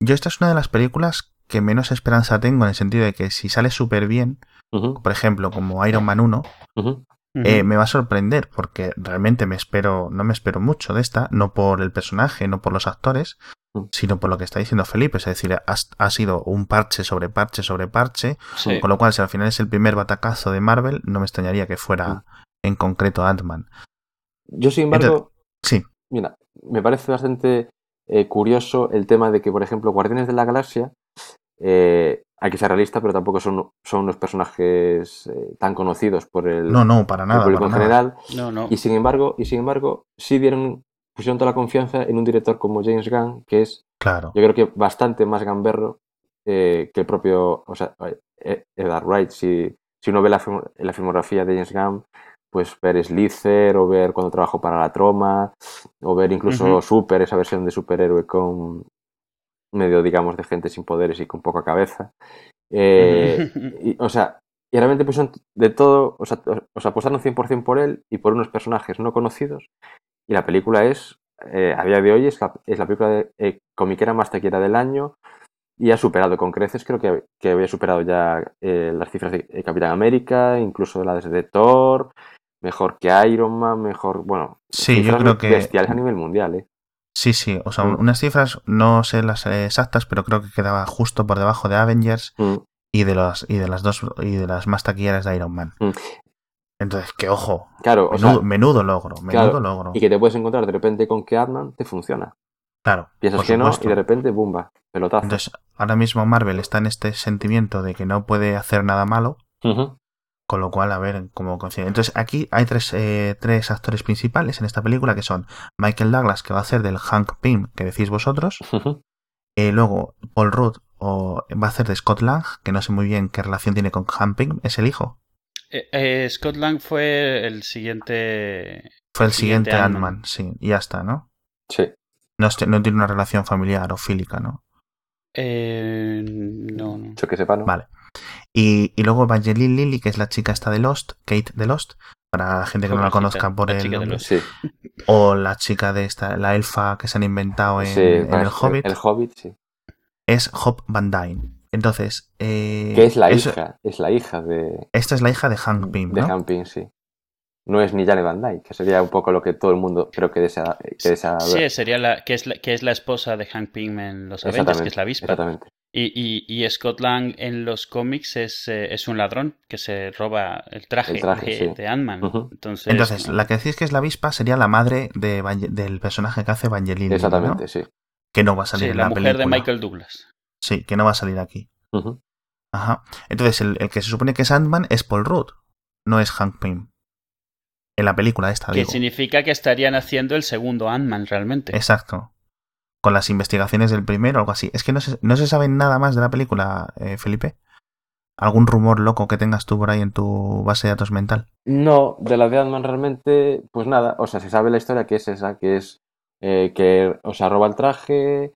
yo esta es una de las películas que menos esperanza tengo en el sentido de que si sale súper bien, por ejemplo, como Iron Man 1, ujú, Ujú. eh, me va a sorprender porque realmente me espero, no me espero mucho de esta, no por el personaje, no por los actores, Mm. sino por lo que está diciendo Felipe, es decir, ha, ha sido un parche sobre parche sobre parche, Sí. con lo cual si al final es el primer batacazo de Marvel, no me extrañaría que fuera Mm. en concreto Ant-Man. Yo sin embargo, Sí, mira, me parece bastante eh, curioso el tema de que, por ejemplo, Guardianes de la Galaxia, eh, hay que ser realista, pero tampoco son, son unos personajes eh, tan conocidos por el, No, no, para el nada. público para en nada. general. No, no. Y sin embargo, y sin embargo, sí dieron, pusieron toda la confianza en un director como James Gunn, que es, Claro. yo creo que bastante más gamberro eh, que el propio, o sea, eh, Edgar Wright. Si, si uno ve la, la filmografía de James Gunn, pues ver Slither o ver cuando trabajó para la Troma, o ver incluso. Super, esa versión de superhéroe con medio, digamos, de gente sin poderes y con poca cabeza. Eh, y, o sea, y realmente pusieron de todo, o sea, o sea, apostaron 100% por él y por unos personajes no conocidos. Y la película es, eh, a día de hoy, es la, es la película de, eh, comiquera más taquillera del año y ha superado con creces, creo que, que había superado ya eh, las cifras de, de Capitán América, incluso las de Thor, mejor que Iron Man, mejor, bueno, Sí, yo creo que- bestiales a nivel mundial, ¿eh? Sí, sí. O sea, Mm. unas cifras, no sé las exactas, pero creo que quedaba justo por debajo de Avengers Mm. y de los y de las dos y de las más taquilleras de Iron Man. Mm. Entonces, que ojo, Claro, o sea, menudo, menudo logro, menudo claro, logro. y que te puedes encontrar de repente con que Ant-Man te funciona. Claro, Piensas que no y de repente, bumba, pelotazo. Entonces, ahora mismo Marvel está en este sentimiento de que no puede hacer nada malo. Con lo cual, a ver cómo coincide. Entonces, aquí hay tres, eh, tres actores principales en esta película que son Michael Douglas, que va a hacer del Hank Pym, que decís vosotros. Eh, luego, Paul Rudd o, va a hacer de Scott Lang, que no sé muy bien qué relación tiene con Hank Pym, es el hijo. Eh, eh, Scott Lang fue el siguiente. Fue el Siguiente siguiente Ant-Man. Sí, y ya está, ¿no? Sí. No, no tiene una relación familiar o fílica, ¿no? Eh, no, no. Yo que sepa, ¿no? Vale. Y, y luego Evangeline Lilly, que es la chica esta de Lost, Kate de Lost, para la gente que no la conozca por la el chica de nombre. Lost. Sí, O la chica de esta, la elfa que se han inventado en, sí, en para- el Hobbit, El Hobbit, sí. es Hop Van Dyne. Entonces, eh, Que es la eso- hija, es la hija de, Esta es la hija de Hank Pym, de ¿no? Han Pym, sí. No es ni Jane Van Dyke, que sería un poco lo que todo el mundo creo que desea, que desea Sí, ver. sería la que es la, que es la esposa de Hank Pym en los Avengers, que es la avispa. Exactamente. Y, y, y Scott Lang en los cómics es, eh, es un ladrón que se roba el traje, El traje, de, sí. de Ant-Man. Entonces, Entonces, no. la que decís que es la avispa sería la madre de del personaje que hace Evangeline Exactamente, ¿no? sí. Que no va a salir Sí, en la la, mujer película. de Michael Douglas. Sí, que no va a salir aquí. Ajá. Entonces, el, el que se supone que es Ant-Man es Paul Rudd, no es Hank Pym. En la película esta, Que digo. significa que estarían haciendo el segundo Ant-Man realmente. Exacto. Con las investigaciones del primero algo así. Es que no se, no se sabe nada más de la película, eh, Felipe. ¿Algún rumor loco que tengas tú por ahí en tu base de datos mental? No, de la de Ant-Man realmente, pues nada, o sea, se sabe la historia que es esa, que es eh, que, o sea, roba el traje.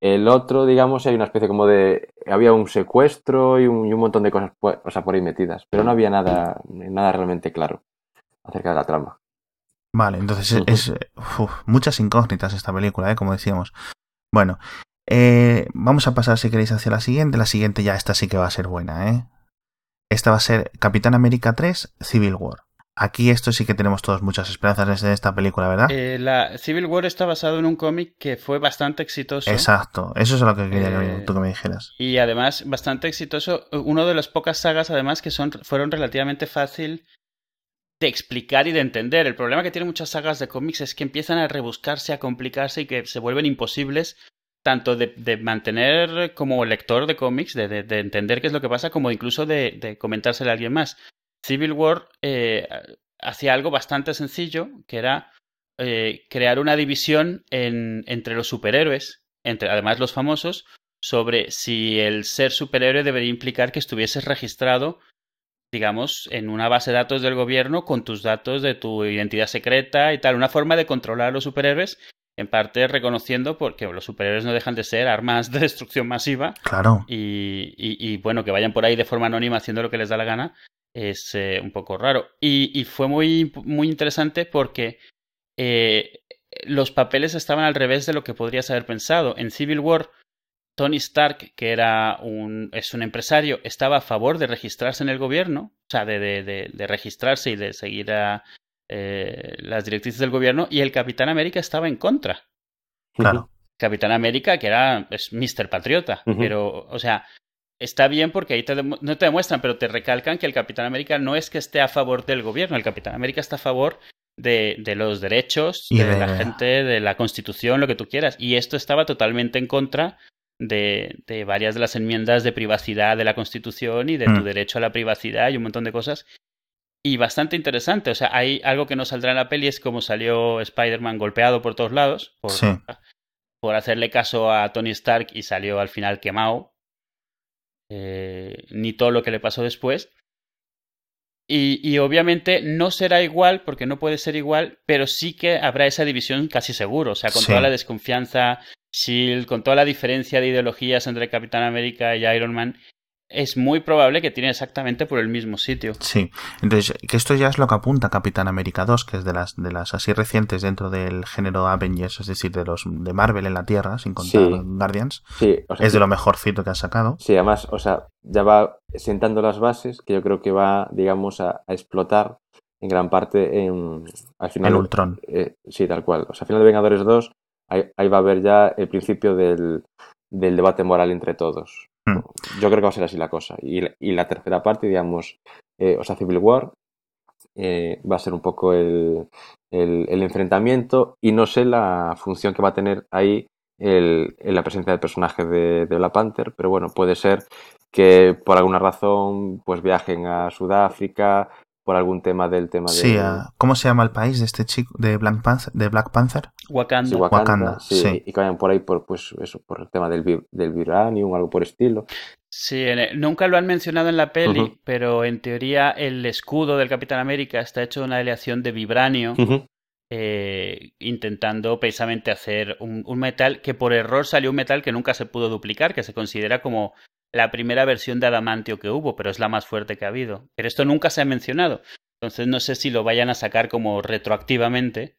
El otro, digamos, hay una especie como de. Había un secuestro y un, y un montón de cosas, pues, o sea, por ahí metidas. Pero no había nada, nada realmente claro acerca de la trama. Vale, entonces es, es- uf, muchas incógnitas esta película, ¿eh? como decíamos. Bueno, eh, vamos a pasar si queréis hacia la siguiente. La siguiente ya esta sí que va a ser buena, ¿eh? Esta va a ser Capitán América 3 Civil War. Aquí esto sí que tenemos todos muchas esperanzas en esta película, ¿verdad? Eh, la Civil War está basado en un cómic que fue bastante exitoso. Exacto, eso es lo que quería que Eh, tú que me dijeras. Y además, bastante exitoso. Uno de las pocas sagas, además, que son, fueron relativamente fácil de explicar y de entender. El problema que tienen muchas sagas de cómics es que empiezan a rebuscarse, a complicarse y que se vuelven imposibles tanto de, mantener como lector de cómics, de, de- de entender qué es lo que pasa, como incluso de, de comentárselo a alguien más. Civil War eh, hacía algo bastante sencillo, que era eh, crear una división en- entre los superhéroes, entre además los famosos, sobre si el ser superhéroe debería implicar que estuvieses registrado, digamos, en una base de datos del gobierno con tus datos de tu identidad secreta y tal. Una forma de controlar a los superhéroes, en parte reconociendo porque los superhéroes no dejan de ser armas de destrucción masiva Claro. y, y- y, bueno, que vayan por ahí de forma anónima haciendo lo que les da la gana es eh, un poco raro. Y, y fue muy, muy interesante porque eh, los papeles estaban al revés de lo que podrías haber pensado. En Civil War, Tony Stark, que era un, es un empresario, estaba a favor de registrarse en el gobierno, o sea, de, de, de, de registrarse y de seguir a, eh, las directrices del gobierno, y el Capitán América estaba en contra. Claro. Capitán América, que era es Mr. Patriota. Pero, o sea, está bien porque ahí te no te demuestran, pero te recalcan que el Capitán América no es que esté a favor del gobierno, el Capitán América está a favor de, de los derechos Y de, de- la gente, de la constitución, lo que tú quieras. Y esto estaba totalmente en contra de, de varias de las enmiendas de privacidad de la constitución y de tu Mm. derecho a la privacidad y un montón de cosas. Y bastante interesante. O sea, hay algo que no saldrá en la peli, es como salió Spider-Man golpeado por todos lados. Por, Sí. por hacerle caso a Tony Stark y salió al final quemado. Eh, ni todo lo que le pasó después. Y, y obviamente no será igual, porque no puede ser igual, pero sí que habrá esa división casi seguro. O sea, con Sí. toda la desconfianza, Shield, con toda la diferencia de ideologías entre Capitán América y Iron Man, es muy probable que tiene exactamente por el mismo sitio. Sí, entonces, que esto ya es lo que apunta Capitán América 2, que es de las, de las así recientes dentro del género Avengers, es decir, de los de Marvel en la Tierra, sin contar Sí. Guardians. Sí, o sea, Es de lo mejorcito que ha sacado. Sí, además, o sea, ya va sentando las bases que yo creo que va, digamos, a, a explotar en gran parte en, al final. El Ultron. eh, sí, tal cual. O sea, al final de Vengadores 2, ahí, ahí va a haber ya el principio del, del debate moral entre todos. Hmm. Yo creo que va a ser así la cosa. Y, la- y la tercera parte, digamos, eh, o sea, Civil War, eh, va a ser un poco el, el- el enfrentamiento y no sé la función que va a tener ahí el, en la presencia del personaje de, de Black Panther, pero bueno, puede ser que por alguna razón pues viajen a Sudáfrica por algún tema del tema de Sí, ah, ¿cómo se llama el país de este chico de Black Panther? De Black Panther? Wakanda. sí, Wakanda, Wakanda, sí, sí. y que vayan por ahí por pues eso, por el tema del, del vibranium, algo por estilo. Sí, el- nunca lo han mencionado en la peli, pero en teoría el escudo del Capitán América está hecho de una aleación de vibranio, eh, intentando precisamente hacer un, un metal que por error salió un metal que nunca se pudo duplicar, que se considera como la primera versión de adamantio que hubo, pero es la más fuerte que ha habido. Pero esto nunca se ha mencionado. Entonces no sé si lo vayan a sacar como retroactivamente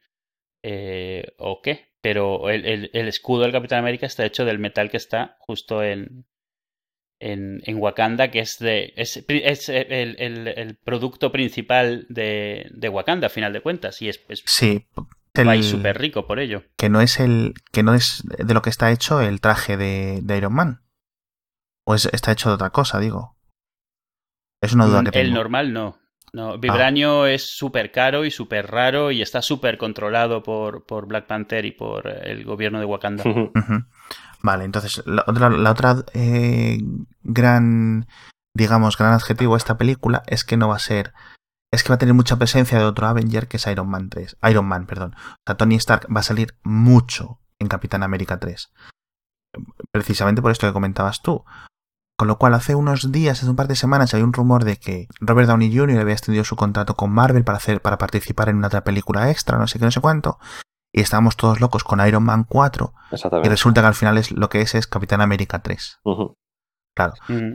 eh, o qué. Pero el, el- el escudo del Capitán América está hecho del metal que está justo en, en, en Wakanda, que es, de, es, el, el- producto principal de, de Wakanda, a final de cuentas. Y es, es Sí, país el- súper rico por ello. que no es el que no es de lo que está hecho el traje de, de Iron Man. O es- está hecho de otra cosa, digo. Es una duda que El tengo. normal no. No, Vibranio es súper caro y súper raro y está súper controlado por, por Black Panther y por el gobierno de Wakanda. Vale, entonces la otra, la otra eh, gran, digamos, gran adjetivo de esta película es que no va a ser, es que va a tener mucha presencia de otro Avenger que es Iron Man 3, Iron Man, perdón. O sea, Tony Stark va a salir mucho en Capitán América 3. Precisamente por esto que comentabas tú. Con lo cual, hace unos días, hace un par de semanas, hay un rumor de que Robert Downey Jr. había extendido su contrato con Marvel para hacer, para participar en una otra película extra, no sé qué, no sé cuánto. Y estábamos todos locos con Iron Man 4. Y resulta que al final es lo que es es Capitán América 3. Ujú. Mm.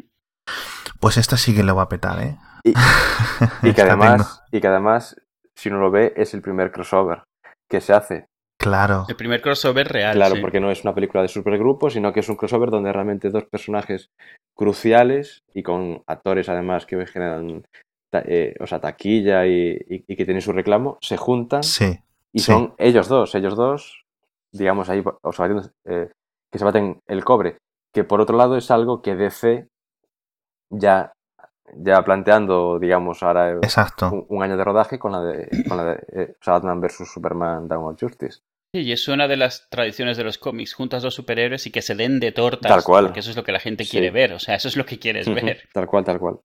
Pues esta sí que lo va a petar, ¿eh? Y, y que además, y que además, si uno lo ve, es el primer crossover que se hace. Claro. El primer crossover real. Claro, sí. porque no es una película de supergrupo, sino que es un crossover donde realmente dos personajes cruciales y con actores además que generan eh, o sea, taquilla y, y- y que tienen su reclamo, se juntan Sí. y sí. son ellos dos, ellos dos, digamos ahí, o sea, eh, que se baten el cobre. Que por otro lado es algo que DC ya, ya planteando, digamos, ahora Exacto. un, un año de rodaje con la de, con la de eh, Batman vs Superman Dawn of Justice. Sí, y es una de las tradiciones de los cómics, juntas dos superhéroes y que se den de tortas. Tal cual. Porque eso es lo que la gente Sí. quiere ver, o sea, eso es lo que quieres ver. Tal cual, tal cual.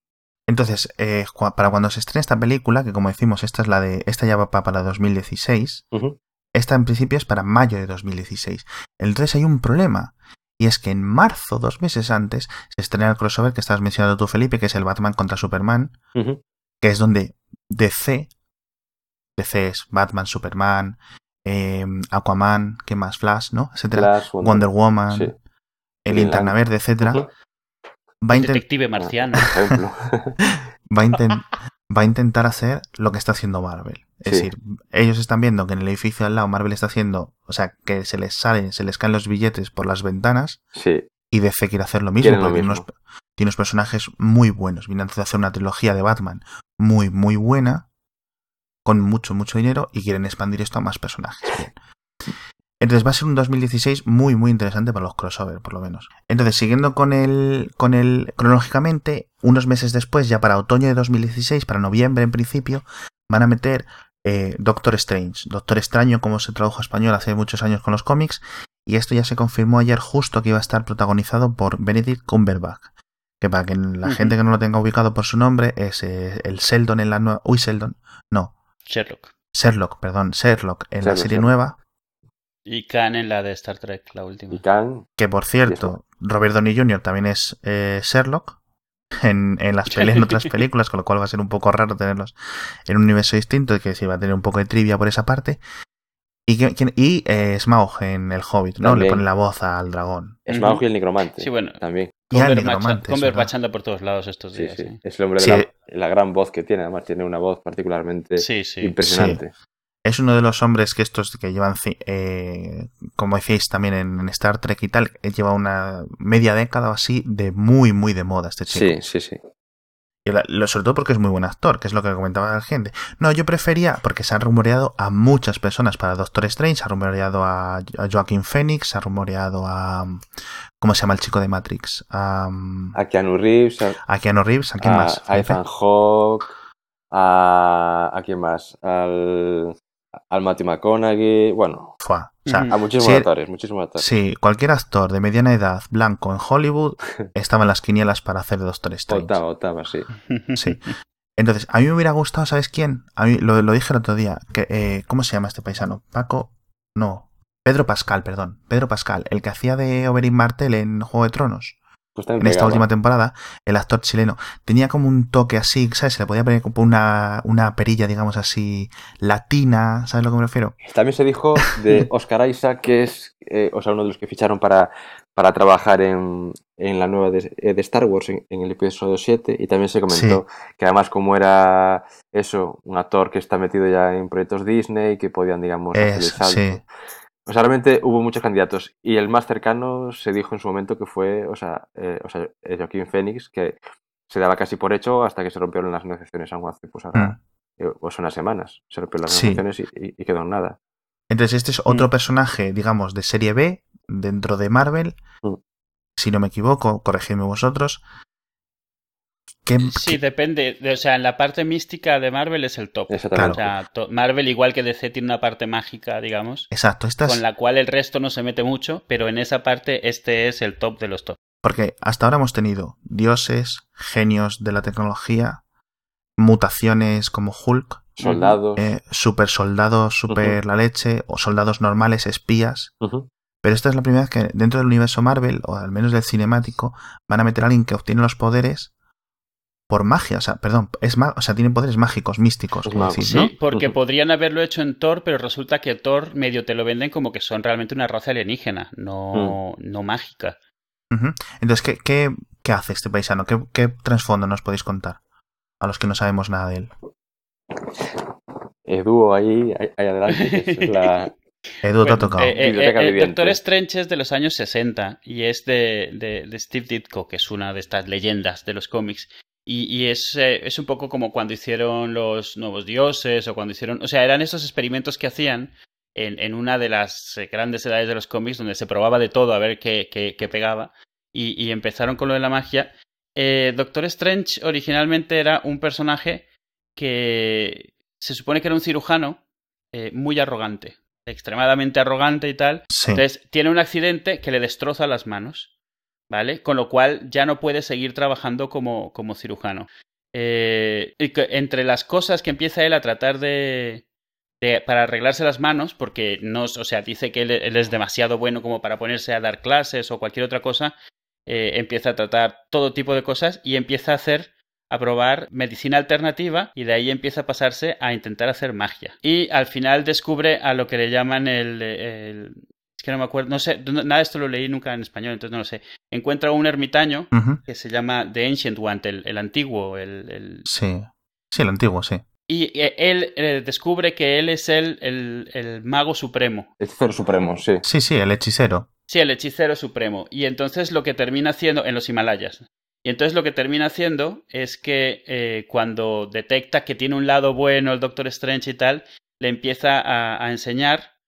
Entonces, eh, para cuando se estrene esta película, que como decimos, esta es la de. Esta ya va pa- para 2016. Ujú. Esta en principio es para mayo de 2016. El 3 hay un problema. Y es que en marzo, dos meses antes, se estrena el crossover que estás mencionando tú, Felipe, que es el Batman contra Superman, que es donde DC, DC es Batman, Superman, eh, Aquaman, ¿qué más? Flash, ¿no? Etcétera. Flash, Wonder Woman, Sí. el Linterna Verde, etcétera. Ujú. Va, a inten- Detective marciano. Por ejemplo. va, a va a intentar hacer lo que está haciendo Marvel. Es Sí. decir, ellos están viendo que en el edificio al lado Marvel está haciendo, o sea, que se les salen, se les caen los billetes por las ventanas sí, y DC quiere hacer lo mismo Quieren lo porque tiene mismo. unos, tiene unos personajes muy buenos. Viene a hacer una trilogía de Batman muy, muy buena, con mucho, mucho dinero y quieren expandir esto a más personajes. Bien. Entonces va a ser un 2016 muy, muy interesante para los crossover, por lo menos. Entonces, siguiendo con el, con el cronológicamente, unos meses después, ya para otoño de 2016, para noviembre en principio, van a meter eh, Doctor Strange. Doctor Extraño, como se tradujo a español hace muchos años con los cómics. Y esto ya se confirmó ayer justo que iba a estar protagonizado por Benedict Cumberbatch. Que para que la gente que no lo tenga ubicado por su nombre es eh, el Sheldon en la nueva... Uy, Sheldon. No. Sherlock. Sherlock, perdón. Sherlock en la serie nueva. Y Khan en la de Star Trek, la última. Y Khan. Que por cierto, Robert Downey Jr. también es eh, Sherlock en, en las en otras películas, con lo cual va a ser un poco raro tenerlos en un universo distinto y que sí va a tener un poco de trivia por esa parte. Y, y eh, Smaug en El Hobbit, ¿no? Le pone la voz al dragón. Smaug y el necromante. Sí, bueno. También. Y al necromante. bachando por todos lados estos días. Sí, sí. Es el hombre de la, gran voz que tiene. Además, tiene una voz particularmente impresionante. Es uno de los hombres que estos que llevan, eh, como decíais también en, Star Trek y tal, lleva una media década o así de muy, muy de moda este chico. Sí, sí, sí sobre todo porque es muy buen actor, que es lo que comentaba la gente. No, yo prefería, porque se han rumoreado a muchas personas para Doctor Strange, se ha rumoreado a, Joaquin Phoenix, se ha rumoreado a... ¿Cómo se llama el chico de Matrix? A, a Keanu Reeves. A, Keanu Reeves, ¿a quién más? A Ethan Hawke. A, ¿A quién más? Al, al Matthew McConaughey, bueno, a muchísimos actores, muchísimos actores. Sí, cualquier actor de mediana edad, blanco en Hollywood, estaba en las quinielas para hacer Doctor Strange. Otava, Otava, sí. Sí. Entonces, a mí me hubiera gustado, ¿sabes quién? A mí lo, lo dije el otro día, que, eh, ¿cómo se llama este paisano? Paco, no, Pedro Pascal, perdón, Pedro Pascal, el que hacía de Oberyn Martel en Juego de Tronos. Pues en esta última temporada, el actor chileno tenía como un toque así, ¿sabes? Se le podía poner como una, una perilla, digamos así, latina, ¿sabes a lo que me refiero? También se dijo de Oscar Isaac, que es, eh, o sea, uno de los que ficharon para, para trabajar en, en la nueva de, eh, Star Wars, en, el episodio 7, y también se comentó que además como era eso, un actor que está metido ya en proyectos Disney, que podían, digamos, es, sí. O sea, realmente hubo muchos candidatos y el más cercano se dijo en su momento que fue, o sea, eh, o sea eh, Joaquín Phoenix, que se daba casi por hecho hasta que se rompieron las negociaciones aún hace pues ahora, mm. eh, pues unas semanas. Se rompieron las negociaciones y, quedó en nada. Entonces, este es otro mm. personaje, digamos, de serie B dentro de Marvel. Mm. Si no me equivoco, corregidme vosotros. Sí, depende. O sea, en la parte mística de Marvel es el top. Exactamente. Marvel, igual que DC, tiene una parte mágica, digamos. Exacto. Con la cual el resto no se mete mucho, pero en esa parte este es el top de los top. Porque hasta ahora hemos tenido dioses, genios de la tecnología, mutaciones como Hulk. Soldados. Eh, super soldados, super la leche, o soldados normales, espías. Pero esta es la primera vez que dentro del universo Marvel, o al menos del cinemático, van a meter a alguien que obtiene los poderes por magia, o sea, perdón, es o sea, tienen poderes mágicos, místicos. sí, porque podrían haberlo hecho en Thor, pero resulta que Thor medio te lo venden como que son realmente una raza alienígena, no, mm. no mágica. Entonces, ¿qué, qué, qué hace este paisano? ¿Qué, ¿Qué, trasfondo nos podéis contar? A los que no sabemos nada de él. Edu, ahí, ahí adelante, es la, Edu te ha tocado. Eh, eh, eh Doctor Strange es de los años 60 y es de, de, de, Steve Ditko, que es una de estas leyendas de los cómics. Y, es, eh, es, un poco como cuando hicieron los nuevos dioses o cuando hicieron... O sea, eran esos experimentos que hacían en, en una de las eh, grandes edades de los cómics donde se probaba de todo a ver qué, qué, pegaba. Y, empezaron con lo de la magia. Eh, Doctor Strange originalmente era un personaje que se supone que era un cirujano muy arrogante, extremadamente arrogante y tal. Entonces tiene un accidente que le destroza las manos. ¿Vale? Con lo cual ya no puede seguir trabajando como, como cirujano. Eh, entre las cosas que empieza él a tratar de, para arreglarse las manos, porque no, o sea, dice que él, es demasiado bueno como para ponerse a dar clases o cualquier otra cosa, eh, empieza a tratar todo tipo de cosas y empieza a hacer a probar medicina alternativa y de ahí empieza a pasarse a intentar hacer magia. Y al final descubre a lo que le llaman el, es que no me acuerdo, no sé, nada de esto lo leí nunca en español, entonces no lo sé. Encuentra un ermitaño que se llama The Ancient One, el, antiguo, el, Sí, sí, el antiguo, sí. Y él eh, descubre que él es el, el, mago supremo. El hechicero supremo, sí. Sí, sí, el hechicero. Sí, el hechicero supremo. Y entonces lo que termina haciendo en los Himalayas. Y entonces lo que termina haciendo es que eh, cuando detecta que tiene un lado bueno el Doctor Strange y tal, le empieza a enseñar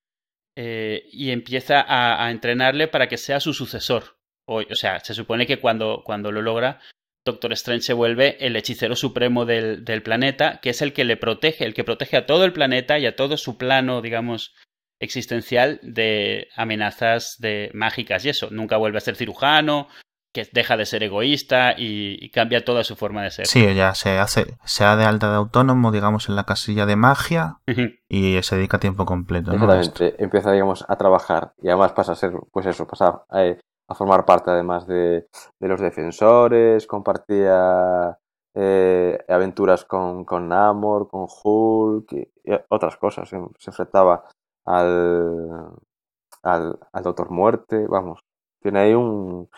eh, y empieza a, entrenarle para que sea su sucesor. O, o, sea, se supone que cuando, cuando lo logra, Doctor Strange se vuelve el hechicero supremo del, del, planeta, que es el que le protege, el que protege a todo el planeta y a todo su plano, digamos, existencial de amenazas de mágicas y eso. Nunca vuelve a ser cirujano, que deja de ser egoísta y, cambia toda su forma de ser. Sí, ya se hace, se da de alta de autónomo, digamos, en la casilla de magia y se dedica a tiempo completo. Exactamente, empieza, digamos, a trabajar y además pasa a ser, pues eso, pasa a, a formar parte además de, de los defensores, compartía eh, aventuras con, con Namor, con Hulk y, otras cosas. Se, enfrentaba al, al, al Doctor Muerte, vamos. Tiene ahí un,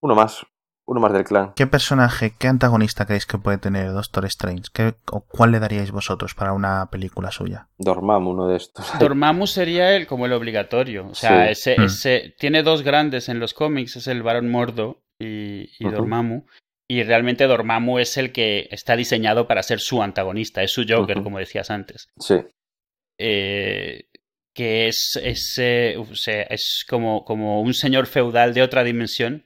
uno más, uno más del clan. ¿Qué personaje, qué antagonista creéis que puede tener Doctor Strange? ¿Qué, o ¿Cuál le daríais vosotros para una película suya? Dormammu, uno de estos. Dormammu sería el como el obligatorio. O sea, ese, mm. ese, tiene dos grandes en los cómics, es el Barón Mordo y, y Dormammu. Y realmente Dormammu es el que está diseñado para ser su antagonista, es su Joker, como decías antes. Sí. Eh, que es, es, eh, es como, como un señor feudal de otra dimensión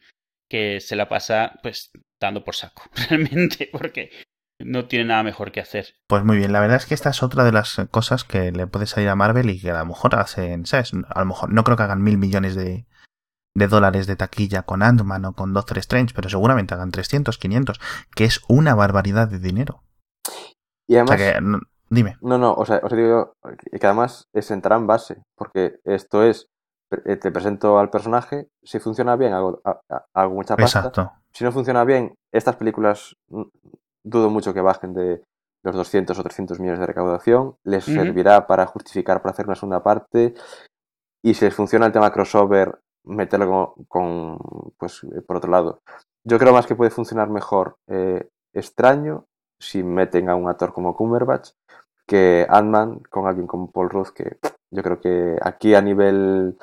que se la pasa pues dando por saco, realmente, porque no tiene nada mejor que hacer. Pues muy bien, la verdad es que esta es otra de las cosas que le puede salir a Marvel y que a lo mejor hacen, ¿sabes? A lo mejor no creo que hagan mil millones de, de dólares de taquilla con Ant-Man o con Doctor Strange, pero seguramente hagan 300, 500, que es una barbaridad de dinero. Y además... que, dime. No, no, o sea, os digo que además es entrar en base, porque esto es te presento al personaje, si funciona bien hago, hago mucha pasta. Exacto. Si no funciona bien, estas películas mm, dudo mucho que bajen de los 200 o 300 millones de recaudación, les servirá para justificar para hacer una segunda parte y si les funciona el tema crossover, meterlo con, pues eh, por otro lado. Yo creo más que puede funcionar mejor eh, extraño si meten a un actor como Cumberbatch que Ant-Man con alguien como Paul Rudd que yo creo que aquí a nivel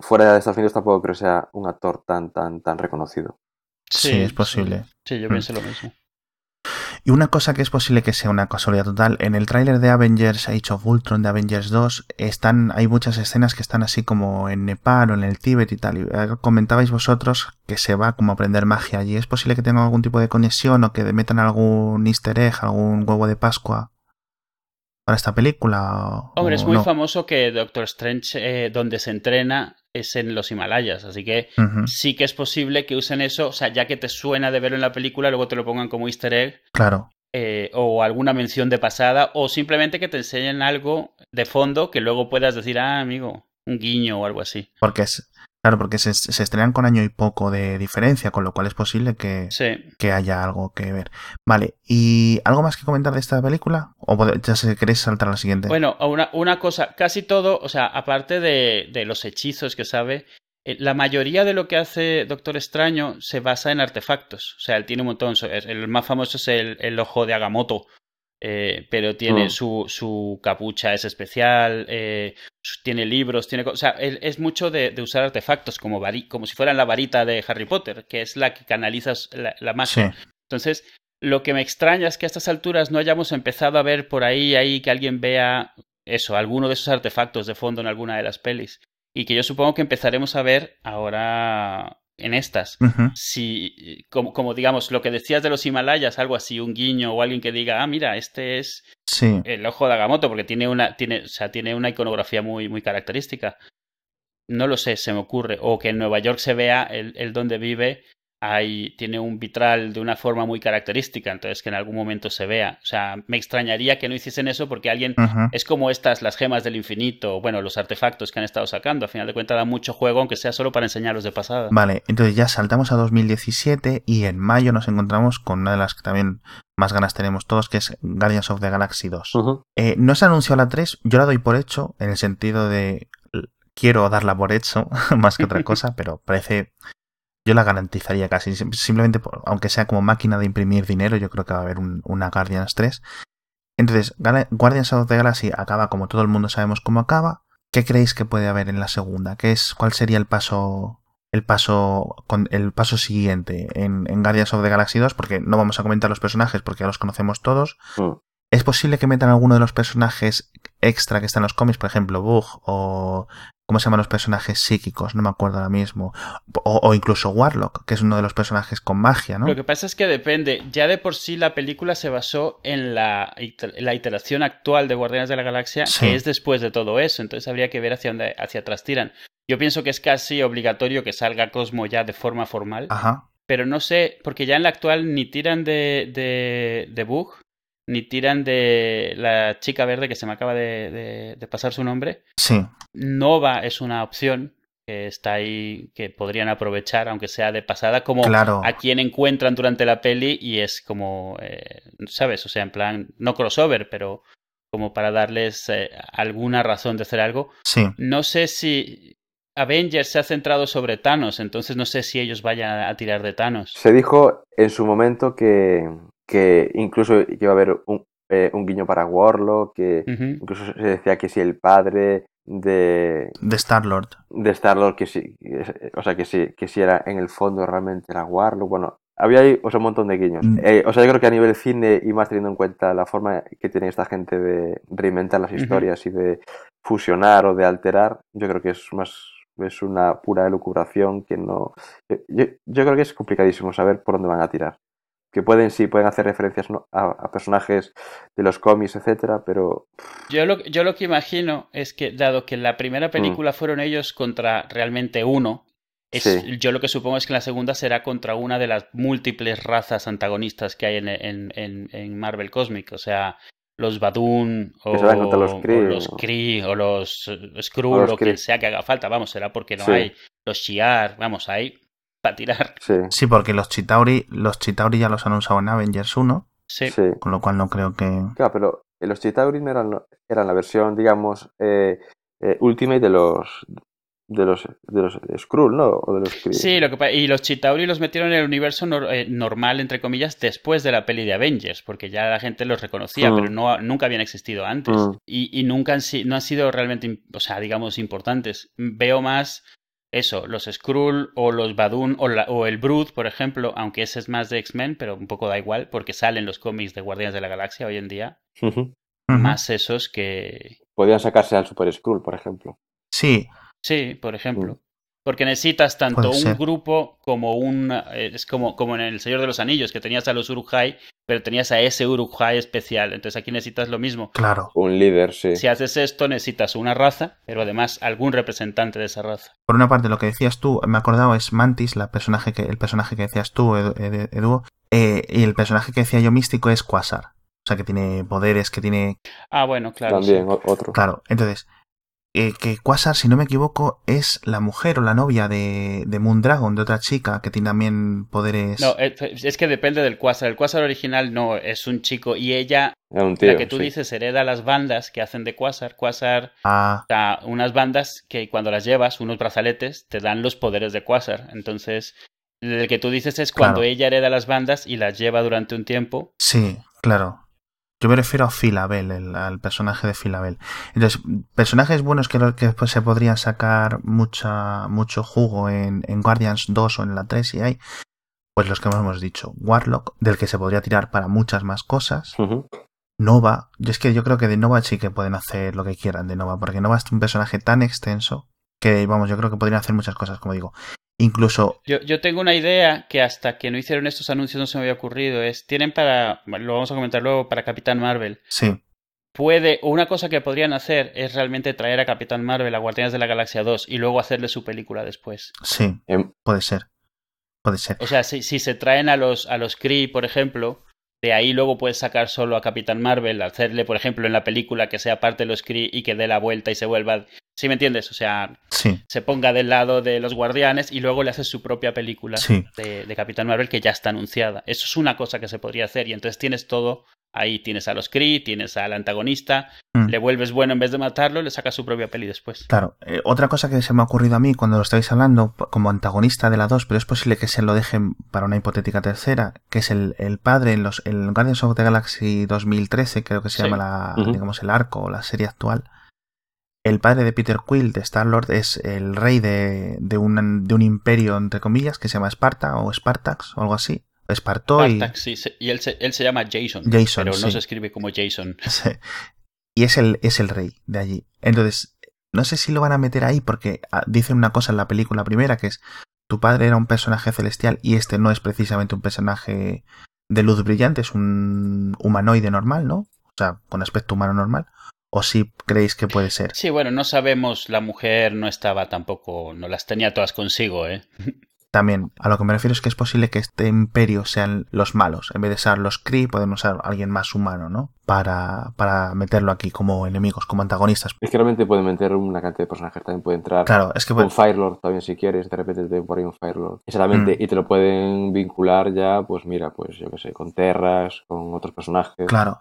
fuera de Estados Unidos tampoco creo que sea un actor tan, tan, tan reconocido. Sí, es posible. Sí, yo pienso lo mismo. Y una cosa que es posible que sea una casualidad total, en el tráiler de Avengers Age of Ultron de Avengers 2 están, hay muchas escenas que están así como en Nepal o en el Tíbet y tal. Y eh, comentabais vosotros que se va como a aprender magia allí. ¿Es posible que tengan algún tipo de conexión o que metan algún easter egg, algún huevo de Pascua para esta película? Hombre, es muy famoso que Doctor Strange, eh, donde se entrena, es en los Himalayas, así que sí que es posible que usen eso, o sea, ya que te suena de verlo en la película, luego te lo pongan como easter egg. Claro. Eh, o alguna mención de pasada, o simplemente que te enseñen algo de fondo que luego puedas decir, ah, amigo, un guiño o algo así. Porque es, Claro, porque se, estrenan con año y poco de diferencia, con lo cual es posible que, que haya algo que ver. Vale, ¿y algo más que comentar de esta película? ¿O ya se queréis saltar a la siguiente? Bueno, una, una cosa, casi todo, o sea, aparte de, de los hechizos que sabe, eh, la mayoría de lo que hace Doctor Extraño se basa en artefactos. O sea, él tiene un montón. El más famoso es el, el ojo de Agamotto, eh, pero tiene mm. su, su, capucha es especial, eh, tiene libros, tiene... O sea, es mucho de, usar artefactos como, como si fueran la varita de Harry Potter, que es la que canaliza la, la magia. Entonces, lo que me extraña es que a estas alturas no hayamos empezado a ver por ahí, ahí que alguien vea eso, alguno de esos artefactos de fondo en alguna de las pelis. Y que yo supongo que empezaremos a ver ahora en estas. Si, como, como, digamos, lo que decías de los Himalayas, algo así, un guiño o alguien que diga, ah, mira, este es el ojo de Agamotto, porque tiene una, tiene, o sea, tiene una iconografía muy, muy característica. No lo sé, se me ocurre. O que en Nueva York se vea el, el donde vive tiene un vitral de una forma muy característica, entonces que en algún momento se vea. O sea, me extrañaría que no hiciesen eso porque alguien es como estas, las gemas del infinito, bueno, los artefactos que han estado sacando. Al final de cuentas da mucho juego, aunque sea solo para enseñarlos de pasada. Vale, entonces ya saltamos a 2017 y en mayo nos encontramos con una de las que también más ganas tenemos todos, que es Guardians of the Galaxy 2. Eh, no se anunció la 3, yo la doy por hecho, en el sentido de quiero darla por hecho, más que otra cosa, pero parece yo la garantizaría casi. Simplemente, aunque sea como máquina de imprimir dinero, yo creo que va a haber una Guardians 3. Entonces, Guardians of the Galaxy acaba como todo el mundo sabemos cómo acaba. ¿Qué creéis que puede haber en la segunda? ¿Qué es, ¿Cuál sería el paso el paso con el paso siguiente en, Guardians of the Galaxy 2? Porque no vamos a comentar los personajes porque ya los conocemos todos. Mm. ¿Es posible que metan alguno de los personajes extra que están en los cómics, por ejemplo, Bug o ¿Cómo se llaman los personajes psíquicos? No me acuerdo ahora mismo. O, o, incluso Warlock, que es uno de los personajes con magia, ¿no? Lo que pasa es que depende. Ya de por sí la película se basó en la, la iteración actual de Guardianes de la Galaxia, sí. que es después de todo eso. Entonces habría que ver hacia dónde hacia atrás tiran. Yo pienso que es casi obligatorio que salga Cosmo ya de forma formal. Ajá. Pero no sé, porque ya en la actual ni tiran de, de, de Bug, ni tiran de la chica verde que se me acaba de, de, de, pasar su nombre. Sí. Nova es una opción que está ahí, que podrían aprovechar, aunque sea de pasada, como claro. a quien encuentran durante la peli y es como, eh, ¿sabes? O sea, en plan, no crossover, pero como para darles eh, alguna razón de hacer algo. Sí. No sé si Avengers se ha centrado sobre Thanos, entonces no sé si ellos vayan a tirar de Thanos. Se dijo en su momento que, que incluso iba a haber un, eh, un guiño para Warlock, que uh -huh. incluso se decía que si el padre de... De Star-Lord. De Star-Lord, que sí, o sea, que sí, que sí era en el fondo realmente era Warlock, bueno, había ahí o sea, un montón de guiños. Mm. Eh, o sea, yo creo que a nivel cine y más teniendo en cuenta la forma que tiene esta gente de reinventar las historias uh -huh. y de fusionar o de alterar, yo creo que es más es una pura elucubración que no... Yo, yo, creo que es complicadísimo saber por dónde van a tirar. Que pueden, sí, pueden hacer referencias ¿no? a, a, personajes de los cómics, etcétera, pero... Yo lo, yo lo que imagino es que, dado que en la primera película mm. fueron ellos contra realmente uno, es, sí. yo lo que supongo es que en la segunda será contra una de las múltiples razas antagonistas que hay en, en, en, en Marvel Cosmic. O sea, los Badun o, los Kree o los, Kree, o los Skrull o, o quien sea que haga falta, vamos, será porque no sí. hay los Shiar, vamos, hay para tirar. Sí. sí, porque los Chitauri, los Chitauri ya los han usado en Avengers 1, sí. sí. con lo cual no creo que... Claro, pero los Chitauri no eran, eran la versión, digamos, eh, eh, Ultimate de los de los de los Skrull, ¿no? O de los. Sí, lo que y los Chitauri los metieron en el universo no, eh, normal entre comillas después de la peli de Avengers, porque ya la gente los reconocía, mm. pero no nunca habían existido antes mm. y, y, nunca han, no han sido realmente, o sea, digamos importantes. Veo más eso, los Skrull o los Badun o, la, o el Brood, por ejemplo, aunque ese es más de X-Men, pero un poco da igual porque salen los cómics de Guardianes de la Galaxia hoy en día. Uh -huh. Más esos que podían sacarse al Super Skrull, por ejemplo. Sí, Sí, por ejemplo. Porque necesitas tanto un grupo como un... Es como, como en El Señor de los Anillos, que tenías a los Uruk-hai, pero tenías a ese Uruk-hai especial. Entonces aquí necesitas lo mismo. Claro. Un líder, sí. Si haces esto, necesitas una raza, pero además algún representante de esa raza. Por una parte, lo que decías tú, me he acordado, es Mantis, la personaje que, el personaje que decías tú, Edu, Edu eh, y el personaje que decía yo místico es Quasar. O sea, que tiene poderes, que tiene... Ah, bueno, claro. También, sí. otro. Claro, entonces eh, que Quasar, si no me equivoco, es la mujer o la novia de, de Moondragon, de otra chica que tiene también poderes. No, es que depende del Quasar. El Quasar original no, es un chico y ella, un tío, la que tú sí. dices, hereda las bandas que hacen de Quasar. Quasar, ah. da unas bandas que cuando las llevas, unos brazaletes, te dan los poderes de Quasar. Entonces, el que tú dices es cuando claro. ella hereda las bandas y las lleva durante un tiempo. Sí, claro. Yo me refiero a Filabel, el, al personaje de Filabel. Entonces, personajes buenos que, que después se podrían sacar mucha, mucho jugo en, en Guardians 2 o en la 3 si hay, pues los que hemos dicho. Warlock, del que se podría tirar para muchas más cosas. Uh -huh. Nova, yo es que yo creo que de Nova sí que pueden hacer lo que quieran de Nova, porque Nova es un personaje tan extenso que, vamos, yo creo que podrían hacer muchas cosas, como digo. Incluso. Yo, yo, tengo una idea que hasta que no hicieron estos anuncios no se me había ocurrido. Es. Tienen para. Lo vamos a comentar luego para Capitán Marvel. Sí. Puede. O una cosa que podrían hacer es realmente traer a Capitán Marvel a Guardianes de la Galaxia 2 y luego hacerle su película después. Sí. Puede ser. Puede ser. O sea, si, si se traen a los, a los Kree, por ejemplo. De ahí luego puedes sacar solo a Capitán Marvel, hacerle, por ejemplo, en la película que sea parte de los Kree y que dé la vuelta y se vuelva ¿Sí me entiendes? O sea, sí. se ponga del lado de los guardianes y luego le hace su propia película sí. de, de, Capitán Marvel que ya está anunciada. Eso es una cosa que se podría hacer y entonces tienes todo ahí. Tienes a los Kree, tienes al antagonista, mm. le vuelves bueno en vez de matarlo, le sacas su propia peli después. Claro. Eh, otra cosa que se me ha ocurrido a mí cuando lo estáis hablando como antagonista de la 2, pero es posible que se lo dejen para una hipotética tercera, que es el, el padre en los en Guardians of the Galaxy 2013, creo que se sí. llama la, uh -huh. digamos, el arco o la serie actual el padre de Peter Quill, de Star-Lord, es el rey de, de, un, de un imperio, entre comillas, que se llama Esparta o Spartax o algo así. Espartó Spartax, y... sí, y él se, él se llama Jason, Jason pero sí. no se escribe como Jason. Sí. Y es el, es el rey de allí. Entonces, no sé si lo van a meter ahí porque ah, dicen una cosa en la película primera que es tu padre era un personaje celestial y este no es precisamente un personaje de luz brillante, es un humanoide normal, ¿no? O sea, con aspecto humano normal. ¿O si creéis que puede ser? Sí, bueno, no sabemos, la mujer no estaba tampoco, no las tenía todas consigo, ¿eh? También, a lo que me refiero es que es posible que este imperio sean los malos. En vez de ser los Kree, podemos ser alguien más humano, ¿no? Para, para meterlo aquí como enemigos, como antagonistas. Es que realmente pueden meter una cantidad de personajes, también puede entrar Claro, es que un Firelord también si quieres, de repente te por ahí un Firelord. Exactamente, Mm. y te lo pueden vincular ya, pues mira, pues yo qué sé, con Terras, con otros personajes. Claro.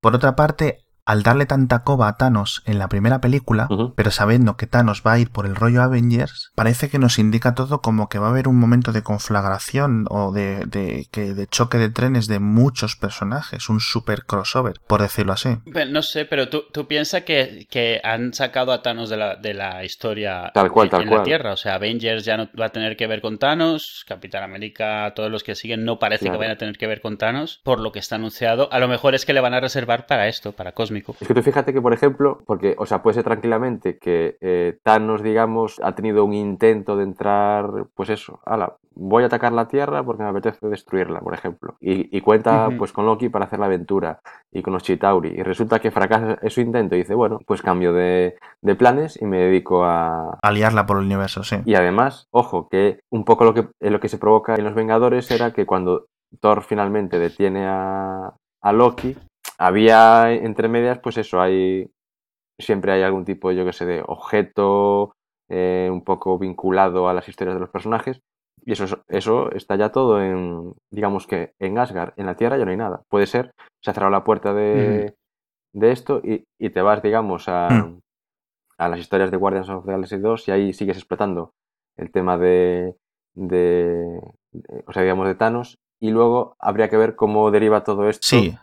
Por otra parte, al darle tanta coba a Thanos en la primera película, pero sabiendo que Thanos va a ir por el rollo Avengers, parece que nos indica todo como que va a haber un momento de conflagración o de, de, que, de choque de trenes de muchos personajes, un super crossover, por decirlo así. No sé, pero tú, tú piensas que, que han sacado a Thanos de la, de la historia Tal cual, en, tal en cual. la Tierra. O sea, Avengers ya no va a tener que ver con Thanos, Capitán América, todos los que siguen no parece Claro. que vayan a tener que ver con Thanos, por lo que está anunciado. A lo mejor es que le van a reservar para esto, para Cósmico. Es que tú fíjate que, por ejemplo, porque, o sea, puede ser tranquilamente que eh, Thanos, digamos, ha tenido un intento de entrar, pues eso, ala, voy a atacar la Tierra porque me apetece destruirla, por ejemplo. Y, y cuenta, pues, con Loki para hacer la aventura y con los Chitauri. Y resulta que fracasa su intento y dice, bueno, pues cambio de, de planes y me dedico a, Aliarla por el universo, sí. y además, ojo, que un poco lo que, lo que se provoca en los Vengadores era que cuando Thor finalmente detiene a, a Loki, había entre medias, pues eso, hay siempre hay algún tipo, yo que sé, de objeto eh, un poco vinculado a las historias de los personajes. Y eso, es- eso está ya todo en, digamos que en Asgard, en la Tierra ya no hay nada. Puede ser, se ha cerrado la puerta de, de esto y, y te vas, digamos, a, Mm. a las historias de Guardians of the Galaxy 2 y ahí sigues explotando el tema de, de, de- o sea, digamos, de Thanos. Y luego habría que ver cómo deriva todo esto Sí,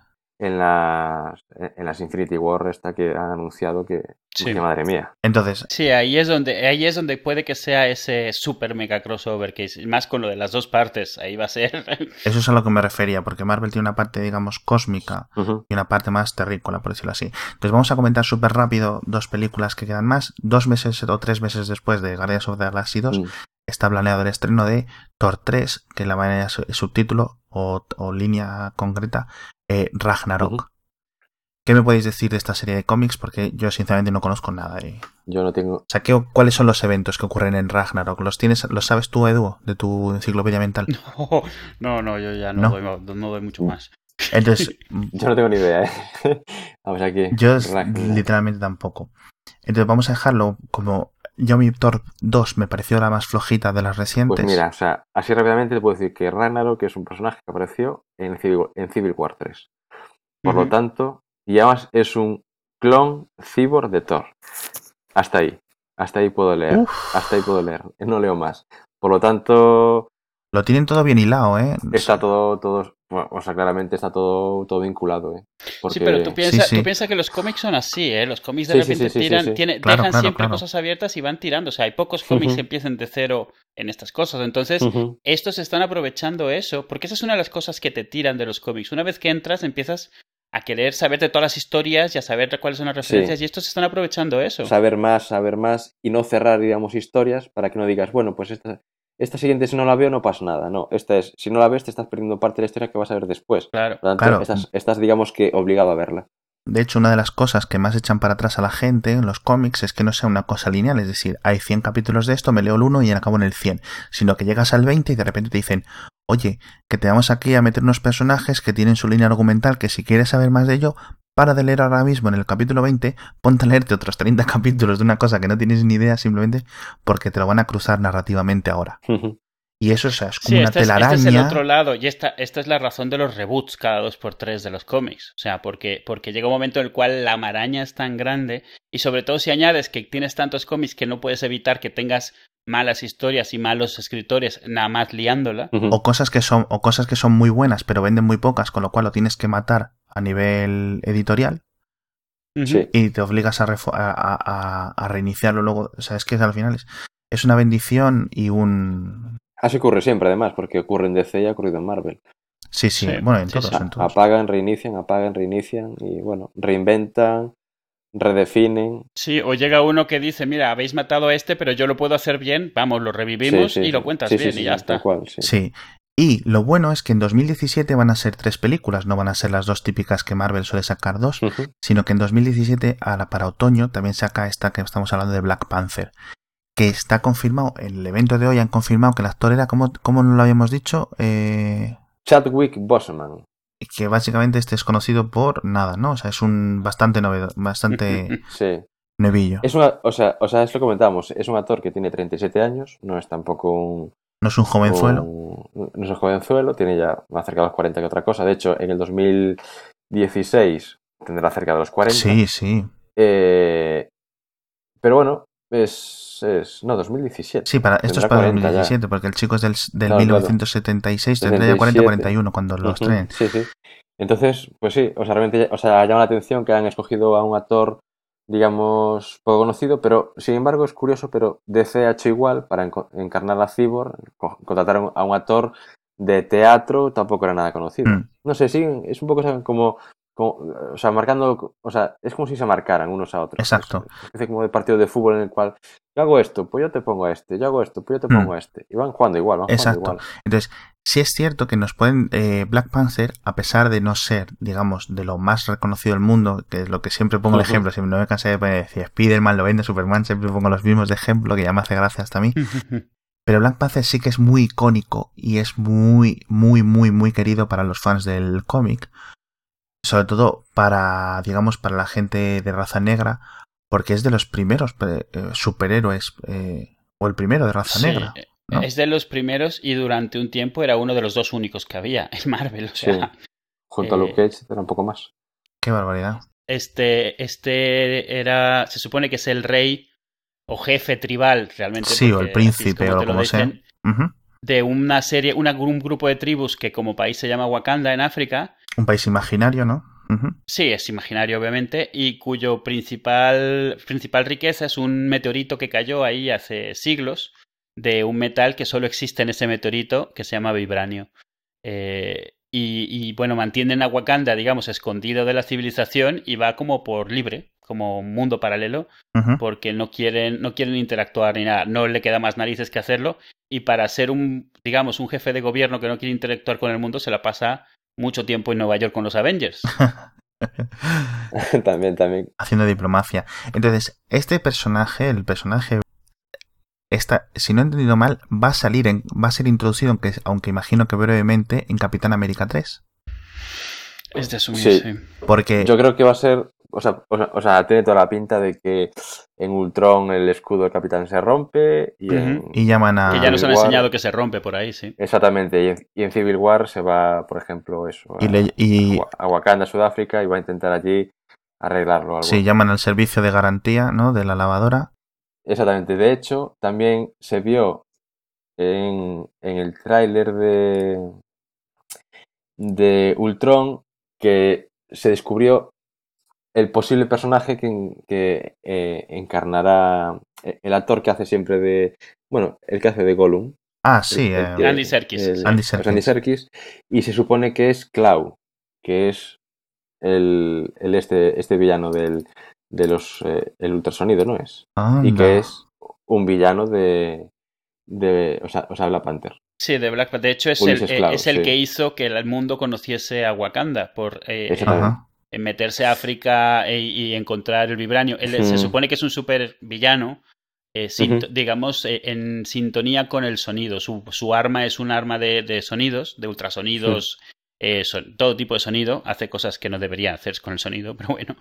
en las, en las Infinity War esta que han anunciado que, Sí. que madre mía. entonces, Sí, ahí es donde, ahí es donde puede que sea ese super mega crossover, que es más con lo de las dos partes, ahí va a ser. eso es a lo que me refería, porque Marvel tiene una parte, digamos, cósmica y una parte más terrícola, por decirlo así. Entonces vamos a comentar súper rápido dos películas que quedan más. Dos meses o tres meses después de Guardians of the Galaxy 2 Mm. está planeado el estreno de Thor 3, que la manera su- subtítulo o, o línea concreta, eh, Ragnarok. ¿Qué me podéis decir de esta serie de cómics? Porque yo sinceramente no conozco nada. Yo no tengo. O sea, ¿qué- ¿cuáles son los eventos que ocurren en Ragnarok? ¿Los tienes, los sabes tú, Edu, de tu enciclopedia mental? No, no, yo ya no, ¿No? Doy, no doy mucho más. Entonces, Yo no tengo ni idea, ¿eh? Vamos aquí. Yo Ragnarok. literalmente tampoco. Entonces vamos a dejarlo como yo mi Thor 2 me pareció la más flojita de las recientes. Pues mira, o sea, así rápidamente te puedo decir que Ragnarok es un personaje que apareció en Civil, en Civil War 3. Por lo tanto, y además es un clon cyborg de Thor. Hasta ahí. Hasta ahí puedo leer. Uf, Hasta ahí puedo leer. No leo más. Por lo tanto, lo tienen todo bien hilado, ¿eh? está todo, todo, bueno, o sea, claramente está todo, todo vinculado, ¿eh? Porque... Sí, pero tú piensas sí. tú piensas que los cómics son así, ¿eh? Los cómics de Sí, sí, repente sí, sí, sí, tiran, sí. tiene- Claro, dejan claro, siempre claro. cosas abiertas y van tirando. O sea, hay pocos cómics que empiezan de cero en estas cosas. Entonces, Ujú. estos están aprovechando eso, porque esa es una de las cosas que te tiran de los cómics. Una vez que entras, empiezas a querer saber de todas las historias y a saber cuáles son las referencias, y estos están aprovechando eso. saber más, saber más y no cerrar, digamos, historias para que no digas, bueno, pues esta, esta siguiente si no la veo no pasa nada. No, esta es, si no la ves te estás perdiendo parte de la historia que vas a ver después. Claro. Por lo tanto, Claro. estás, estás, digamos que obligado a verla. De hecho, una de las cosas que más echan para atrás a la gente en los cómics es que no sea una cosa lineal, es decir, hay 100 capítulos de esto, me leo el 1 y acabo en el 100, sino que llegas al 20 y de repente te dicen, oye, que te vamos aquí a meter unos personajes que tienen su línea argumental, que si quieres saber más de ello, para de leer ahora mismo en el capítulo 20, ponte a leerte otros 30 capítulos de una cosa que no tienes ni idea simplemente porque te lo van a cruzar narrativamente ahora. Y eso o sea, es como Sí, una este es, este telaraña. es el otro lado, y esta, esta es la razón de los reboots cada dos por tres de los cómics. O sea, porque, porque llega un momento en el cual la maraña es tan grande, y sobre todo si añades que tienes tantos cómics que no puedes evitar que tengas malas historias y malos escritores nada más liándola. o cosas que son o cosas que son muy buenas pero venden muy pocas con lo cual lo tienes que matar a nivel editorial y te obligas a, refo- a, a- a reiniciarlo luego o sea es que al final es, es una bendición y un Así ocurre siempre, además, porque ocurre en DC y ha ocurrido en Marvel. sí sí, Sí, bueno en sí, todos sí. en todos Apagan, reinician, apagan, reinician y bueno, reinventan redefinen. Sí, o llega uno que dice, mira, habéis matado a este, pero yo lo puedo hacer bien, vamos, lo revivimos Sí, sí, y lo sí. cuentas Sí, sí, bien sí, y ya sí, está. cual, sí. Sí. Y lo bueno es que en 2017 van a ser tres películas, no van a ser las dos típicas que Marvel suele sacar dos, Ujú. sino que en 2017, a la- para otoño, también saca esta que estamos hablando de Black Panther, que está confirmado, en el evento de hoy han confirmado que el actor era, como, como lo habíamos dicho? Eh, Chadwick Boseman. que básicamente este es conocido por nada, ¿no? O sea, es un bastante novedo, bastante Sí. nevillo. Es una, o sea, o sea, es lo que comentábamos, es un actor que tiene 37 años, no es tampoco un, No es un jovenzuelo. un- no es un jovenzuelo, tiene ya más cerca de los 40 que otra cosa. De hecho, en el 2016 tendrá cerca de los 40. Sí, sí. Eh, pero bueno, es, es no 2017. Sí, para, esto es para 40 ya. 2017, porque el chico es del, del Claro, claro. 1976, tendría ya 40-41 cuando lo Ujú, estrenen. Sí, sí. Entonces, pues sí, o sea, realmente o sea, llama la atención que han escogido a un actor, digamos, poco conocido, pero sin embargo es curioso, pero DC ha hecho igual para encarnar a Cyborg, co- contrataron a un actor de teatro, tampoco era nada conocido. Mm. No sé, sí, es un poco como, como, o sea, marcando, o sea, es como si se marcaran unos a otros. Exacto. Es como de partido de fútbol en el cual yo hago esto, pues yo te pongo a este, yo hago esto, pues yo te Mm. pongo a este. Y van jugando igual, van jugando Exacto. igual. Entonces, sí es cierto que nos pueden. eh, Black Panther, a pesar de no ser, digamos, de lo más reconocido del mundo, que es lo que siempre pongo el ejemplo, siempre no me cansé de decir Spider-Man lo vende, Superman, siempre pongo los mismos de ejemplo, que ya me hace gracia hasta a mí. Pero Black Panther sí que es muy icónico y es muy, muy, muy, muy querido para los fans del cómic. Sobre todo para, digamos, para la gente de raza negra, porque es de los primeros eh, eh, superhéroes, eh, o el primero de raza Sí, negra. ¿no? Es de los primeros y durante un tiempo era uno de los dos únicos que había en Marvel. O sea, Junto a Eh, Luke Cage era un poco más. Qué barbaridad. este, este era, se supone que es el rey o jefe tribal realmente. Sí, o el príncipe, o lo como sea. De una serie, una- un grupo de tribus que como país se llama Wakanda en África. Un país imaginario, ¿no? Sí, es imaginario obviamente, y cuyo principal, principal riqueza es un meteorito que cayó ahí hace siglos de un metal que solo existe en ese meteorito que se llama vibranio. Eh, y, y, bueno, mantienen a Wakanda, digamos, escondido de la civilización y va como por libre, como un mundo paralelo, porque no quieren, no quieren interactuar ni nada, no le queda más narices que hacerlo, y para ser un, digamos, un jefe de gobierno que no quiere interactuar con el mundo, se la pasa mucho tiempo en Nueva York con los Avengers. también, también. Haciendo diplomacia. Entonces, este personaje, el personaje, esta, si no he entendido mal, va a salir, en, va a ser introducido, aunque, aunque imagino que brevemente, en Capitán América 3. Es de asumir, Sí. sí. Porque Yo creo que va a ser, o sea, o sea, o sea, tiene toda la pinta de que en Ultron el escudo del capitán se rompe y en, y llaman a... Que ya nos han Civil War. enseñado que se rompe por ahí, sí. Exactamente, y en, y en Civil War se va, por ejemplo, eso, a, y le- y- a a Wakanda, Sudáfrica, y va a intentar allí arreglarlo. Algo. sí, llaman al servicio de garantía, ¿no? De la lavadora. Exactamente, de hecho, también se vio en, en el tráiler de, de Ultron que se descubrió el posible personaje que, que eh, encarnará eh, el actor que hace siempre de, bueno, el que hace de Gollum. Ah, sí. el- eh, el- Andy Serkis, el- sí. Andy Serkis. Andy Serkis, y se supone que es Clau, que es el, el este, este villano del, de los el el ultrasonido, ¿no es? Y que es un villano de, de o, sea, o sea, Black Panther. Sí, de Black Panther. De hecho, es el, Ulises es el sí. que hizo que el mundo conociese a Wakanda por eh, meterse a África e- y encontrar el vibranio. Él se Ujú. supone que es un super villano, eh, digamos, eh, en sintonía con el sonido. Su, su arma es un arma de, de sonidos, de ultrasonidos, eh, son- todo tipo de sonido. Hace cosas que no debería hacer con el sonido, pero bueno.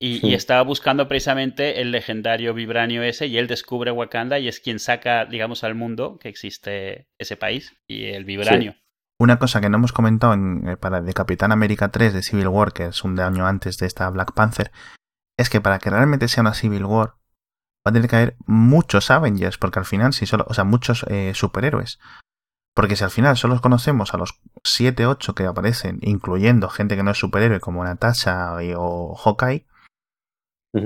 Y, Sí. y estaba buscando precisamente el legendario vibranio ese y él descubre Wakanda y es quien saca, digamos, al mundo que existe ese país y el vibranio. Una cosa que no hemos comentado en, eh, para de Capitán América 3 de Civil War, que es un año antes de esta Black Panther, es que para que realmente sea una Civil War va a tener que haber muchos Avengers, porque al final si solo, o sea, muchos eh, superhéroes. Porque si al final solo conocemos a los 7, 8 que aparecen, incluyendo gente que no es superhéroe como Natasha y- o Hawkeye,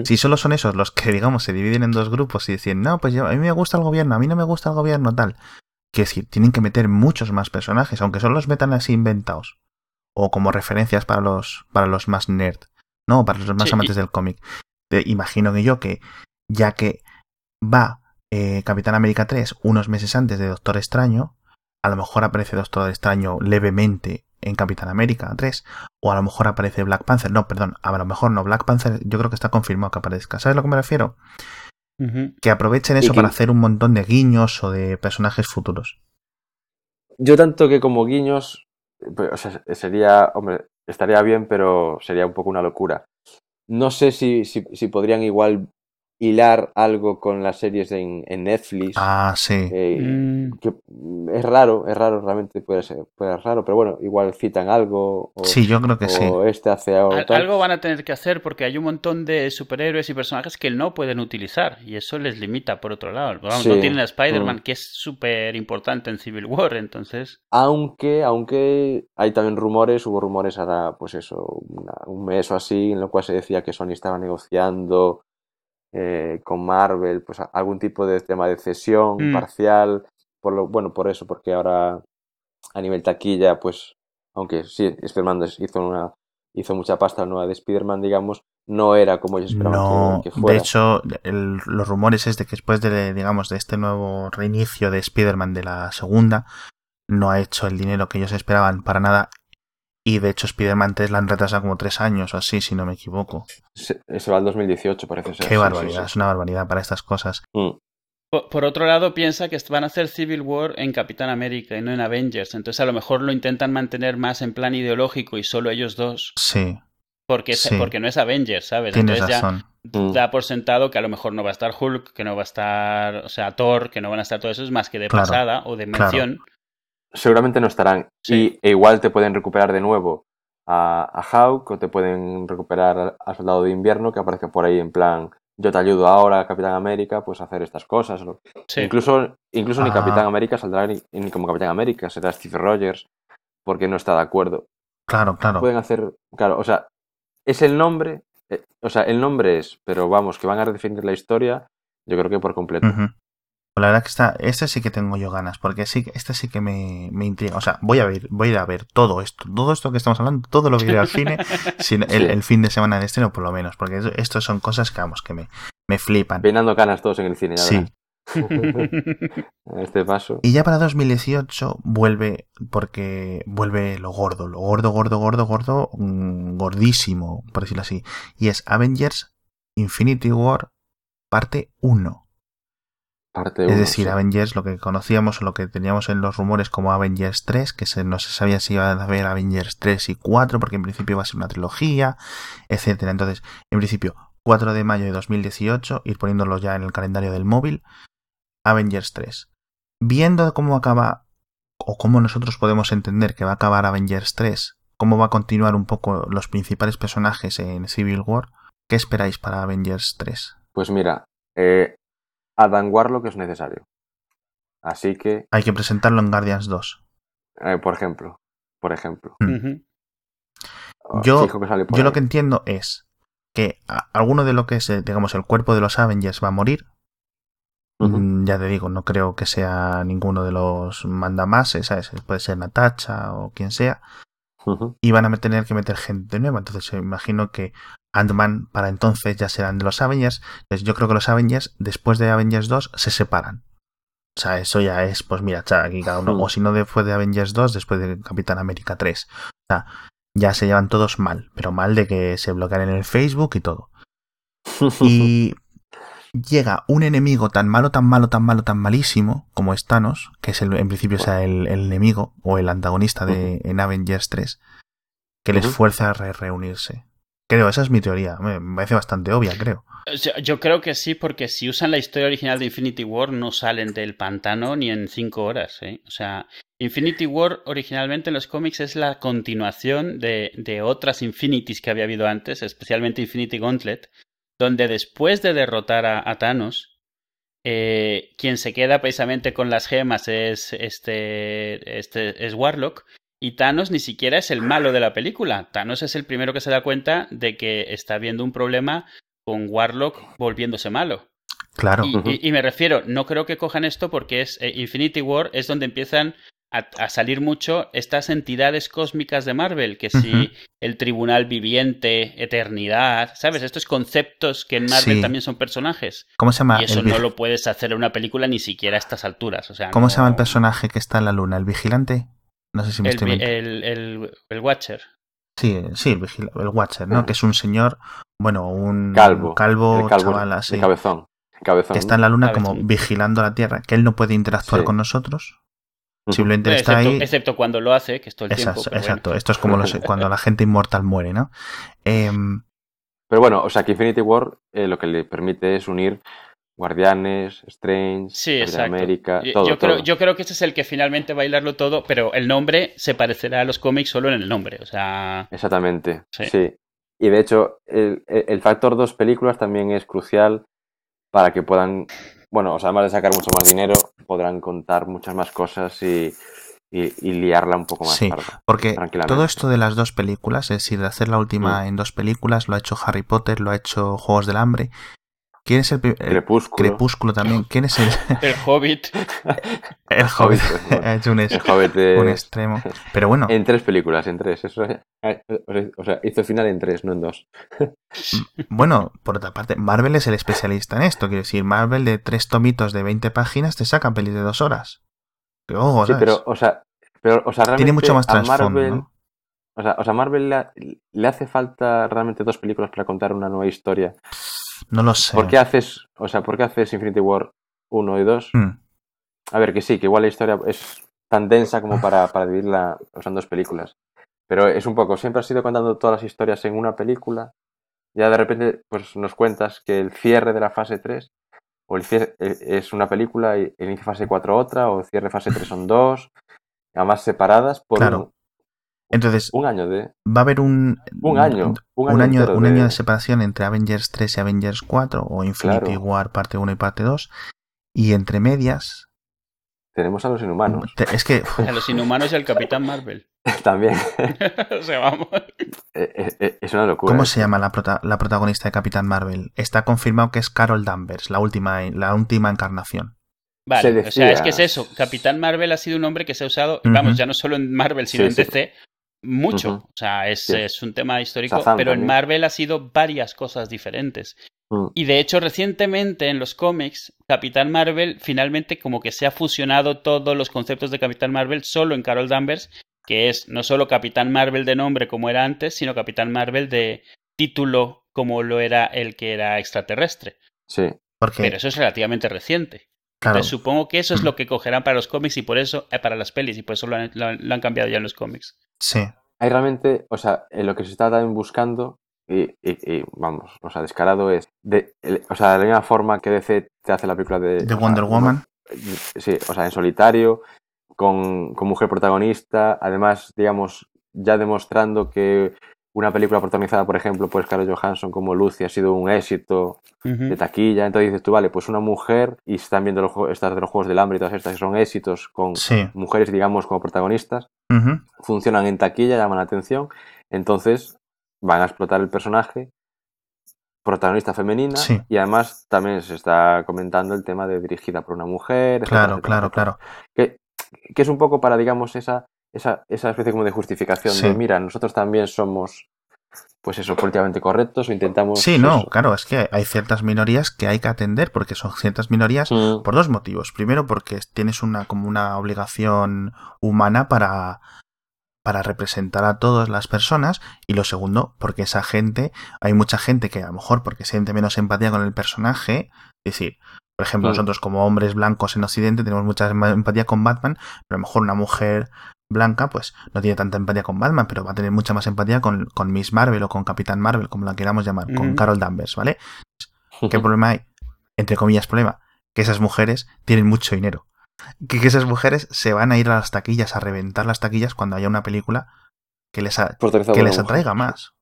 si solo son esos los que, digamos, se dividen en dos grupos y deciden, no, pues yo- a mí me gusta el gobierno, a mí no me gusta el gobierno, tal. Quiero decir, tienen que meter muchos más personajes, aunque solo los metan así inventados. O como referencias para los, para los más nerd, ¿no? Para los más Sí, amantes del cómic. Imagino que yo que ya que va eh, Capitán América 3 unos meses antes de Doctor Extraño, a lo mejor aparece Doctor Extraño levemente en Capitán América 3, o a lo mejor aparece Black Panther. No, perdón, a lo mejor no. Black Panther yo creo que está confirmado que aparezca. ¿Sabes a lo que me refiero? Que aprovechen eso para hacer un montón de guiños o de personajes futuros. Yo tanto que como guiños, pues, o sea, sería, hombre, estaría bien, pero sería un poco una locura. No sé si, si, si podrían igual hilar algo con las series en, en Netflix. Ah, sí. Eh, mm. que es raro, es raro, realmente puede ser, puede ser raro, pero bueno, igual citan algo. O, sí, yo creo que sí. este hace algo. algo van a tener que hacer porque hay un montón de superhéroes y personajes que no pueden utilizar y eso les limita por otro lado. no tienen a Spider-Man, mm. que es súper importante en Civil War, entonces. Aunque, aunque hay también rumores, hubo rumores ahora, pues eso, un mes o así, en lo cual se decía que Sony estaba negociando eh, con Marvel, pues algún tipo de tema de cesión mm. parcial, por lo, bueno, por eso, porque ahora a nivel taquilla, pues, aunque sí, Spider-Man hizo una hizo mucha pasta nueva de Spider-Man, digamos, no era como ellos esperaban que, fuera. De hecho, los rumores es de que después de, digamos, de este nuevo reinicio de Spider-Man de la segunda, no ha hecho el dinero que ellos esperaban para nada y de hecho, Spider-Man 3 la han retrasado como tres años o así, si no me equivoco. Se, va al 2018, parece ser. Qué barbaridad, es una barbaridad para estas cosas. Mm. Por, otro lado, piensa que van a hacer Civil War en Capitán América y no en Avengers. Entonces, a lo mejor lo intentan mantener más en plan ideológico y solo ellos dos. Sí. Porque, porque no es Avengers, ¿sabes? Entonces ya mm. da por sentado que a lo mejor no va a estar Hulk, que no va a estar, o sea, Thor, que no van a estar todos esos más que de pasada o de mención seguramente no estarán. Y e igual te pueden recuperar de nuevo a, a Hawk o te pueden recuperar al Soldado de Invierno que aparece por ahí en plan yo te ayudo ahora, Capitán América, pues a hacer estas cosas. Incluso, incluso ni Capitán América saldrá ni, como Capitán América, será Steve Rogers, porque no está de acuerdo. Claro, claro. Pueden hacer, claro, o sea, es el nombre, eh, o sea, el nombre es, pero vamos, que van a redefinir la historia, yo creo que por completo. La verdad que esta, este sí que tengo yo ganas, porque sí, este sí que me, me, intriga. O sea, voy a ver, voy a ir a ver todo esto, todo esto que estamos hablando, todo lo que iré al cine, sin el, fin de semana de estreno, por lo menos, porque esto son cosas que vamos, que me, me flipan. Peinando canas todos en el cine, Sí. este paso. Y ya para 2018 vuelve, porque vuelve lo gordo, lo gordo, gordo, gordo, gordo, mm, gordísimo, por decirlo así. Y es Avengers Infinity War parte 1 es decir, Avengers, lo que conocíamos o lo que teníamos en los rumores como Avengers 3, que se, no se sabía si iba a haber Avengers 3 y 4, porque en principio iba a ser una trilogía, etcétera. Entonces, en principio, 4 de mayo de 2018, ir poniéndolo ya en el calendario del móvil, Avengers 3. Viendo cómo acaba, o cómo nosotros podemos entender que va a acabar Avengers 3, cómo va a continuar un poco los principales personajes en Civil War, ¿qué esperáis para Avengers 3? Pues mira, eh, a Dan Warlock es necesario. Así que. Hay que presentarlo en Guardians 2. Eh, por ejemplo. Por ejemplo. Hmm. Oh, yo, yo lo que entiendo es que alguno de lo que es, eh, digamos, el cuerpo de los Avengers va a morir. Mm, ya te digo, no creo que sea ninguno de los mandamases, ¿sabes? Puede ser Natacha o quien sea. Y van a tener que meter gente nueva. Entonces, imagino que Ant-Man para entonces ya serán de los Avengers. Yo creo que los Avengers, después de Avengers 2, se separan. O sea, eso ya es, pues mira, aquí cada uno. Hmm. O si no, después de Avengers 2, después de Capitán América 3. O sea, ya se llevan todos mal, pero mal de que se bloquean en el Facebook y todo. Y llega un enemigo tan malo, tan malo, tan malo, tan malísimo como es Thanos, que es el, en principio sea el, enemigo o el antagonista de en Avengers 3, que les fuerza a reunirse. Creo, esa es mi teoría. Me parece bastante obvia, creo. Yo creo que sí, porque si usan la historia original de Infinity War, no salen del pantano ni en cinco horas. ¿eh? O sea, Infinity War originalmente en los cómics es la continuación de, de otras Infinities que había habido antes, especialmente Infinity Gauntlet, donde después de derrotar a, Thanos, eh, quien se queda precisamente con las gemas es, este, este, es Warlock, y Thanos ni siquiera es el malo de la película. Thanos es el primero que se da cuenta de que está habiendo un problema con Warlock volviéndose malo. Claro. Y, me refiero, no creo que cojan esto porque es eh, Infinity War es donde empiezan a, salir mucho estas entidades cósmicas de Marvel, que si el tribunal viviente, eternidad, ¿sabes? Estos conceptos que en Marvel también son personajes. ¿Cómo se llama? Y eso no lo puedes hacer en una película ni siquiera a estas alturas. O sea, ¿Cómo se llama el personaje que está en la luna? ¿El vigilante? No sé si me el, estoy el, el, el, Watcher. Sí, sí, el, el Watcher, ¿no? Que es un señor, bueno, un calvo, calvo, calvo chaval así. cabezón. Cabezón, que está en la luna como vigilando la Tierra, que él no puede interactuar con nosotros. Simplemente está excepto, ahí. Excepto cuando lo hace, que es todo el exacto, tiempo. Exacto, esto es como los, cuando la gente inmortal muere, ¿no? Eh, pero bueno, o sea que Infinity War eh, lo que le permite es unir Guardianes, Strange, sí, América, todo yo, creo, todo. yo creo que ese es el que finalmente va a hilarlo todo, pero el nombre se parecerá a los cómics solo en el nombre, o sea... Exactamente, Sí. sí. Y de hecho, el, el factor dos películas también es crucial para que puedan, bueno, o sea, además de sacar mucho más dinero, podrán contar muchas más cosas y, y, y liarla un poco más. Sí, parda, porque todo esto de las dos películas, es decir, de hacer la última Mm. en dos películas, lo ha hecho Harry Potter, lo ha hecho Juegos del Hambre. ¿Quién es el Crepúsculo. Crepúsculo también? ¿Quién es el, El Hobbit. el Hobbit? Hobbit, ha hecho un, es- El Hobbit es- un extremo. Pero bueno, En tres películas, en tres. Eso, eh, o sea, hizo el final en tres, no en dos. bueno, por otra parte, Marvel es el especialista en esto. Quiero decir, Marvel de tres tomitos de 20 páginas te sacan pelis de dos horas. Que ojo, Sí, pero, o sea, pero, o sea, realmente Tiene mucho más trasfondo, Marvel, ¿no? o sea, o sea, Marvel le, le hace falta realmente dos películas para contar una nueva historia. No lo sé. ¿Por qué haces, o sea, por qué haces Infinity War 1 y 2? Mm, A ver, que sí, que igual la historia es tan densa como para, para dividirla o sea, en dos películas. Pero es un poco, siempre has ido contando todas las historias en una película. Ya de repente, pues nos cuentas que el cierre de la fase 3 o el cierre es una película y el inicio de fase 4 otra, o el cierre de fase 3 son dos, además separadas por Claro. Entonces, un, un año de. va a haber un, Un año. Un año, un año, entero un año de- de separación entre Avengers 3 y Avengers 4 o Infinity Claro. War parte 1 y parte 2 y entre medias Tenemos a los inhumanos te- es que A los inhumanos y al Capitán Marvel. también. o sea, vamos. Eh, eh, es una locura. ¿cómo se llama la, prota- la protagonista de Capitán Marvel? Está confirmado que es Carol Danvers, la última la última encarnación. Vale, Se o sea, es que es eso. Capitán Marvel ha sido un nombre que se ha usado, vamos, ya no solo en Marvel, sino Sí, en sí. Mucho. O sea, es, Sí. es un tema histórico, Shazam pero en. Marvel ha sido varias cosas diferentes. Mm. Y de hecho, recientemente en los cómics, Capitán Marvel finalmente como que se ha fusionado todos los conceptos de Capitán Marvel solo en Carol Danvers, que es no solo Capitán Marvel de nombre como era antes, sino Capitán Marvel de título como lo era el que era extraterrestre. Sí. Porque, Pero eso es relativamente reciente. Claro, Entonces supongo que eso es lo que cogerán para los cómics y por eso, eh, para las pelis, y por eso lo han, lo han- lo han cambiado ya en los cómics. sí, Hay realmente, o sea, en lo que se está también buscando, y, y- y, vamos, o sea, descarado es, de, el- o sea, de la misma forma que DC te hace la película de... de sea, Wonder Woman. Sí, o sea, en solitario, con, con mujer protagonista, además, digamos, ya demostrando que una película protagonizada, por ejemplo, por Scarlett Johansson como Lucy ha sido un éxito de taquilla, entonces dices tú, vale, pues una mujer, y están viendo los, estas de los Juegos del Hambre y todas estas que son éxitos con Sí. mujeres, digamos, como protagonistas, funcionan en taquilla, llaman la atención, entonces van a explotar el personaje protagonista femenina Sí. y además también se está comentando el tema de dirigida por una mujer. Claro, etcétera, claro, etcétera. claro. Que, que es un poco para, digamos, esa, esa, esa especie como de justificación Sí. de, mira, nosotros también somos, pues eso, políticamente correctos o intentamos... Sí, no, eso. claro, es que hay ciertas minorías que hay que atender porque son ciertas minorías Mm, por dos motivos. Primero, porque tienes una como una obligación humana para para representar a todas las personas y lo segundo, porque esa gente, hay mucha gente que a lo mejor porque siente menos empatía con el personaje, es decir, por ejemplo, Mm. nosotros como hombres blancos en Occidente tenemos mucha em- empatía con Batman, pero a lo mejor una mujer blanca pues no tiene tanta empatía con Batman, pero va a tener mucha más empatía con, con Miss Marvel o con Capitán Marvel, como la queramos llamar, con. Carol Danvers, ¿vale? ¿Qué problema hay? Entre comillas, problema. Que esas mujeres tienen mucho dinero. Que, que esas mujeres se van a ir a las taquillas, a reventar las taquillas cuando haya una película que les, a- que les mujer. atraiga más.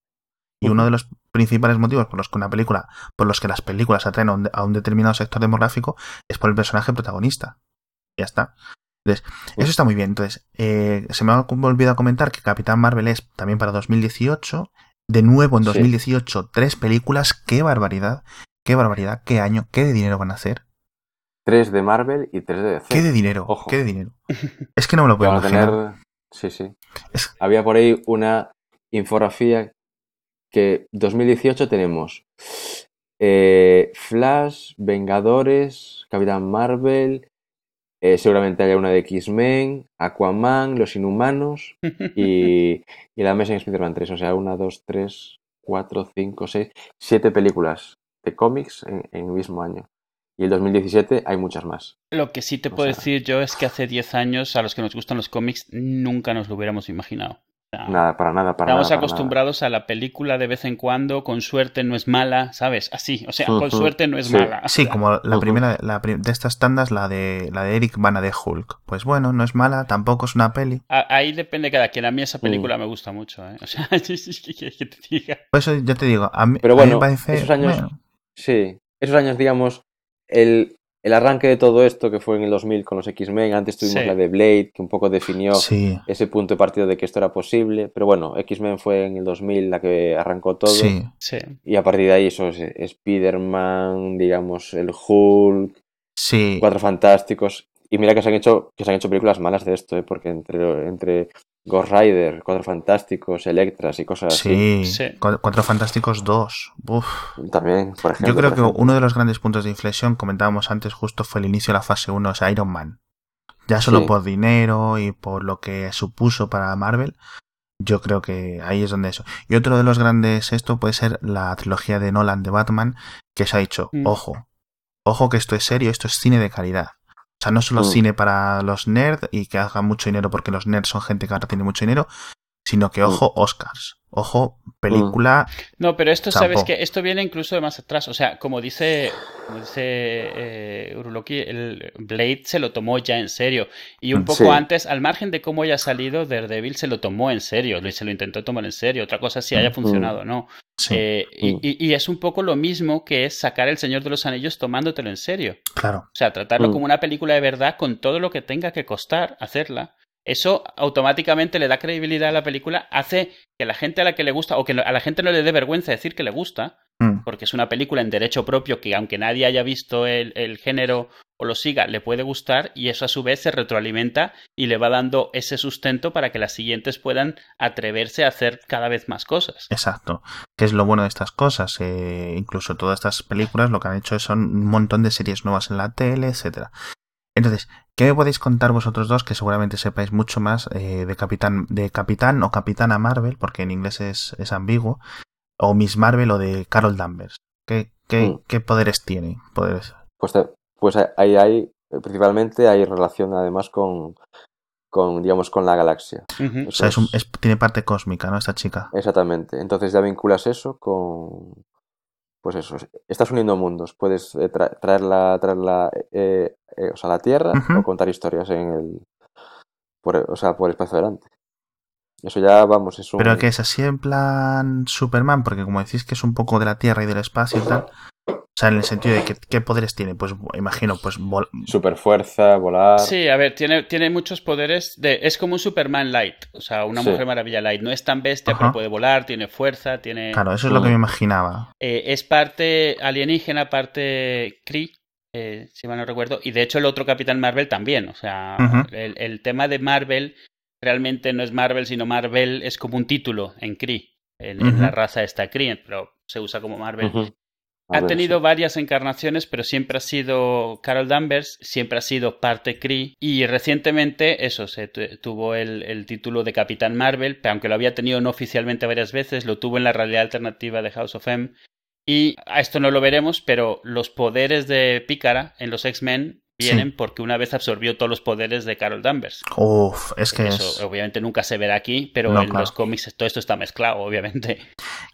Y uno de los principales motivos por los que una película, por los que las películas atraen a un, de- a un determinado sector demográfico es por el personaje protagonista. Ya está. Entonces, eso está muy bien. Entonces, eh, se me ha olvidado comentar que Capitán Marvel es también para 2018. De nuevo en Sí. 2018, tres películas. ¡Qué barbaridad! ¡Qué barbaridad! ¡Qué año! ¡Qué de dinero van a hacer! tres de Marvel y tres de DC. ¿Qué de dinero? Ojo. ¿Qué de dinero? Es que no me lo puedo imaginar. tener... Sí, sí. Es- Había por ahí una infografía que 2018 tenemos eh, Flash, Vengadores, Capitán Marvel, eh, seguramente haya una de X-Men, Aquaman, Los Inhumanos y, y la Amazing Spider-Man 3. O sea, una, dos, tres, cuatro, cinco, seis, siete películas de cómics en, en el mismo año. Y el 2017 hay muchas más. Lo que sí te O puedo sea- decir yo es que hace 10 años a los que nos gustan los cómics nunca nos lo hubiéramos imaginado. Sea, Nada, para nada, para Estamos nada. para acostumbrados a la película de vez en cuando, con suerte no es mala, ¿sabes? Así, o sea, con suerte no es sí. mala. O Sí, sea, como la primera la de estas tandas, la de la de Eric Bana de Hulk. Pues bueno, no es mala, tampoco es una peli. a- Ahí depende cada quien. A mí Mm. esa película me gusta mucho, ¿eh? O sea, ¿qué quieres que te diga? Por eso ya te digo, a mí, Pero a mí bueno, me parece. esos años- bueno, Sí, esos años, digamos, el, el arranque de todo esto que fue en el 2000 con los X-Men, antes tuvimos Sí. la de Blade, que un poco definió sí, ese punto de partida de que esto era posible, pero bueno, X-Men fue en el 2000 la que arrancó todo, sí. Sí. y a partir de ahí eso es Spider-Man, digamos, el Hulk, Sí, Cuatro Fantásticos, y mira que se han hecho, que se han hecho películas malas de esto, ¿eh? porque entre, entre Ghost Rider, Cuatro Fantásticos, Electras y cosas así, sí. Sí. Cu- Cuatro Fantásticos 2. Uf. también, por ejemplo. Yo creo que ejemplo. uno de los grandes puntos de inflexión, comentábamos antes, justo fue el inicio de la fase 1, es Iron Man. Ya solo Sí. por dinero y por lo que supuso para Marvel, yo creo que ahí es donde eso. Y otro de los grandes esto puede ser la trilogía de Nolan de Batman, que se ha dicho, Mm. ojo, ojo que esto es serio, esto es cine de calidad. O sea, no solo Mm. cine para los nerds y que haga mucho dinero porque los nerds son gente que ahora tiene mucho dinero, sino que, ojo, Oscars. Ojo, película. No, pero esto, sabes que esto viene incluso de más atrás. O sea, como dice, como dice eh, Uruloki, el Blade se lo tomó ya en serio. Y un Mm, poco sí. antes, al margen de cómo haya salido, Daredevil se lo tomó en serio. Se lo intentó tomar en serio. Otra cosa es si haya Mm. funcionado o no. Sí, Eh, y, Mm. y- y es un poco lo mismo que es sacar El Señor de los Anillos tomándotelo en serio. claro. O sea, tratarlo Mm. como una película de verdad con todo lo que tenga que costar hacerla. Eso automáticamente le da credibilidad a la película, hace que la gente a la que le gusta, o que a la gente no le dé vergüenza decir que le gusta, Mm, porque es una película en derecho propio que aunque nadie haya visto el, el género o lo siga, le puede gustar y eso a su vez se retroalimenta y le va dando ese sustento para que las siguientes puedan atreverse a hacer cada vez más cosas. Exacto. ¿Qué es lo bueno de estas cosas? Eh, incluso todas estas películas lo que han hecho son un montón de series nuevas en la tele, etcétera. Entonces, ¿qué me podéis contar vosotros dos que seguramente sepáis mucho más eh, de Capitán, de Capitán o Capitana Marvel, porque en inglés es, es ambiguo, o Miss Marvel o de Carol Danvers? ¿Qué, qué, Mm. qué poderes tiene? Poderes. Pues, te- pues ahí hay, principalmente hay relación además con, con digamos, con la galaxia. O sea, es un- es- tiene parte cósmica, ¿no? Esta chica. Exactamente. Entonces ya vinculas eso con, pues eso, estás uniendo mundos. Puedes eh, tra- traerla, traerla eh, eh, o sea, a la Tierra o contar historias en el, por, o sea, por el espacio adelante. Eso ya, vamos, es un... Pero que es así en plan Superman, porque como decís que es un poco de la Tierra y del espacio y tal. O sea, en el sentido de que qué poderes tiene, pues imagino, pues vol- Super fuerza, volar... Sí, a ver, tiene, tiene muchos poderes. De, es como un Superman Light, o sea, una Sí. Mujer Maravilla Light. No es tan bestia, Ajá. pero puede volar, tiene fuerza, tiene. Claro, eso es lo que Mm. me imaginaba. Eh, es parte alienígena, parte Kree, eh, si mal no recuerdo. Y de hecho, el otro Capitán Marvel también. O sea, el, el tema de Marvel realmente no es Marvel, sino Marvel es como un título en Kree. En, la raza está Kree, pero se usa como Marvel. A Ha ver, tenido sí. varias encarnaciones, pero siempre ha sido Carol Danvers, siempre ha sido parte Kree. Y recientemente, eso, se tu- tuvo el, el título de Capitán Marvel, pero aunque lo había tenido no oficialmente varias veces, lo tuvo en la realidad alternativa de House of M. Y a esto no lo veremos, pero los poderes de Pícara en los X-Men vienen Sí. porque una vez absorbió todos los poderes de Carol Danvers. Uf, es que Eso es obviamente nunca se verá aquí, pero No, en claro. los cómics todo esto está mezclado, obviamente.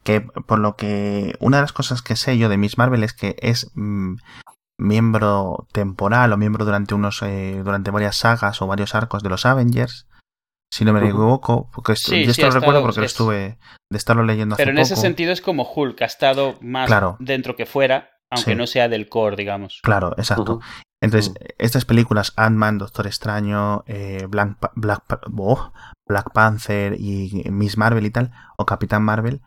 que por lo que una de las cosas que sé yo de Miss Marvel es que es mm, miembro temporal o miembro durante unos eh, durante varias sagas o varios arcos de los Avengers. Si no me equivoco, porque esto, Sí, yo esto lo recuerdo estado- porque lo es- estuve de estarlo leyendo hace Pero en poco. ese sentido es como Hulk, ha estado más Claro. dentro que fuera, aunque Sí. no sea del core, digamos. Claro, exacto. Entonces, estas películas, Ant-Man, Doctor Extraño, eh, Black, Black, oh, Black Panther y Miss Marvel y tal, o Capitán Marvel,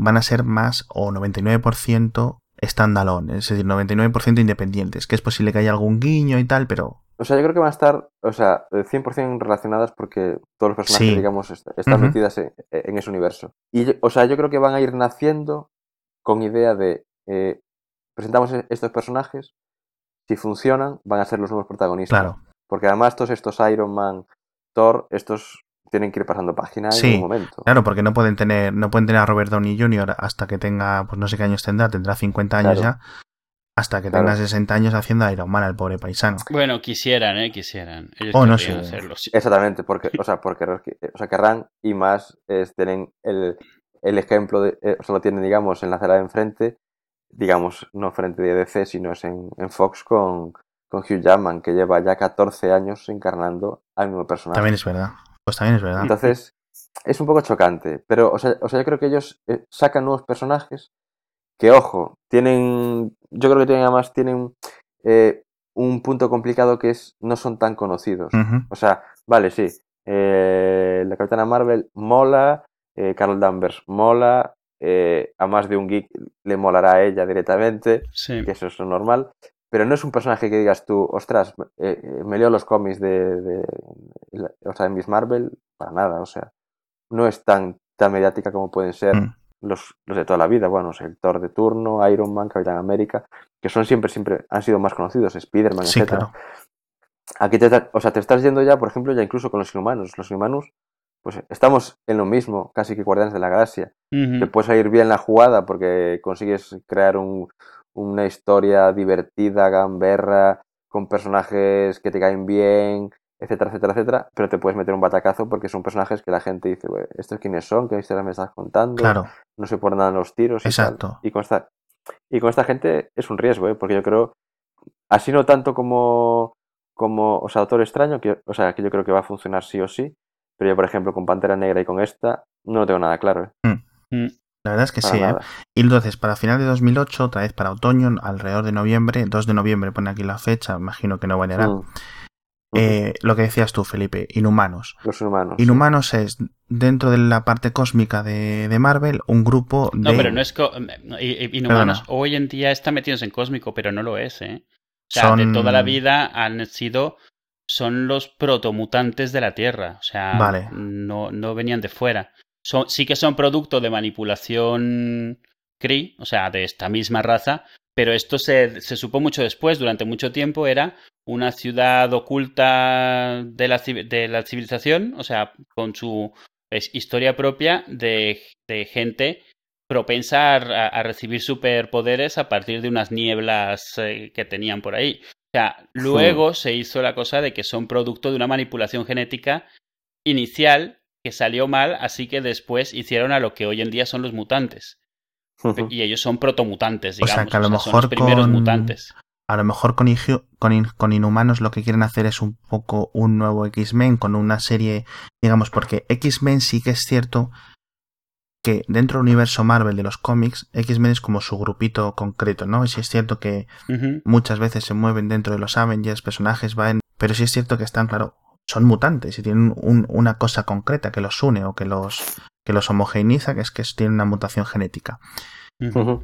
van a ser más o 99% standalone, es decir, 99% independientes, que es posible que haya algún guiño y tal, pero... O sea, yo creo que van a estar, o sea, 100% relacionadas porque todos los personajes, Sí. digamos, est- están Ujú. metidas en, en ese universo. Y, o sea, yo creo que van a ir naciendo con idea de, eh, presentamos e- estos personajes, si funcionan, van a ser los nuevos protagonistas. Claro, Porque además todos estos Iron Man, Thor, estos tienen que ir pasando página en Sí, un momento. claro, porque no pueden tener, no pueden tener a Robert Downey Jr. hasta que tenga, pues no sé qué años tendrá, tendrá 50 años Claro. ya, hasta que Claro. tenga 60 años haciendo Iron Man al pobre paisano. Bueno, quisieran, ¿eh? Quisieran. Ellos Oh, no querrían sé. hacerlo. sí. Exactamente, porque, o sea, porque o sea, querrán y más es, tienen el, el ejemplo, de, eh, o sea, lo tienen, digamos, en la acera de enfrente, digamos, no frente de DC, sino es en, en Fox con, con Hugh Jackman, que lleva ya 14 años encarnando al mismo personaje. También es verdad. Pues también es verdad. Entonces, es un poco chocante, pero, o sea, o sea yo creo que ellos eh, sacan nuevos personajes que, ojo, tienen, yo creo que tienen además, tienen eh, un punto complicado que es, no son tan conocidos. O sea, vale, sí. eh, la Capitana Marvel mola, eh, Carol Danvers mola, eh, a más de un geek le molará a ella directamente, Sí. que eso es normal. Pero no es un personaje que digas tú, ostras, eh, eh, me leo los cómics de, de, la- o sea, de Miss Marvel, para nada, o sea, no es tan, tan mediática como pueden ser Mm. los, los de toda la vida, bueno, o sea, el Thor de turno, Iron Man, Capitán América, que son siempre, siempre han sido más conocidos, Spider-Man, Sí, etcétera. claro. Aquí te, o sea, te estás yendo ya, por ejemplo, ya incluso con los inhumanos. Los inhumanos, pues estamos en lo mismo, casi que Guardianes de la Galaxia. Te puede salir bien la jugada porque consigues crear un- una historia divertida, gamberra, con personajes que te caen bien, etcétera, etcétera, etcétera. Pero te puedes meter un batacazo porque son personajes que la gente dice, "Güey, ¿estos quiénes son? ¿Qué historia me estás contando? Claro, No sé por nada los tiros. Y, tal". exacto. y con esta y con esta gente es un riesgo, ¿eh? porque yo creo, así no tanto como, como o sea, Doctor Extraño, que, o sea, que yo creo que va a funcionar sí o sí, pero yo, por ejemplo, con Pantera Negra y con esta, no lo tengo nada claro, ¿eh? Mm. La verdad es que Para sí, ¿eh? Y entonces, para final de 2008, otra vez para otoño, alrededor de noviembre, 2 de noviembre pone aquí la fecha, imagino que no variará. Mm. Eh, lo que decías tú, Felipe, Inhumanos. Los inhumanos. sí. Inhumanos es, dentro de la parte cósmica de, de Marvel, un grupo de... No, pero no es. co- y- y- Inhumanos Perdona. hoy en día están metidos en cósmico, pero no lo es, ¿eh? O sea, de toda la vida han sido. Son los protomutantes de la Tierra. O sea, Vale. no, no venían de fuera. Son, sí que son producto de manipulación Kree, o sea, de esta misma raza, pero esto se, se supo mucho después. Durante mucho tiempo era una ciudad oculta de la, de la civilización, o sea, con su es, historia propia de, de gente propensa a, a recibir superpoderes a partir de unas nieblas eh, que tenían por ahí. O sea, luego se hizo la cosa de que son producto de una manipulación genética inicial que salió mal, así que después hicieron a lo que hoy en día son los mutantes. Y ellos son protomutantes, O sea, digamos. que a lo son mejor los primeros con- mutantes. A lo mejor con, Inhu- con, In- con Inhumanos lo que quieren hacer es un poco un nuevo X-Men con una serie, digamos, porque X-Men sí que es cierto que dentro del universo Marvel de los cómics, X-Men es como su grupito concreto, ¿no? Y sí es cierto que muchas veces se mueven dentro de los Avengers, personajes van, pero sí es cierto que están, claro, son mutantes y tienen un- una cosa concreta que los une o que los, que los homogeneiza, que es que tienen una mutación genética.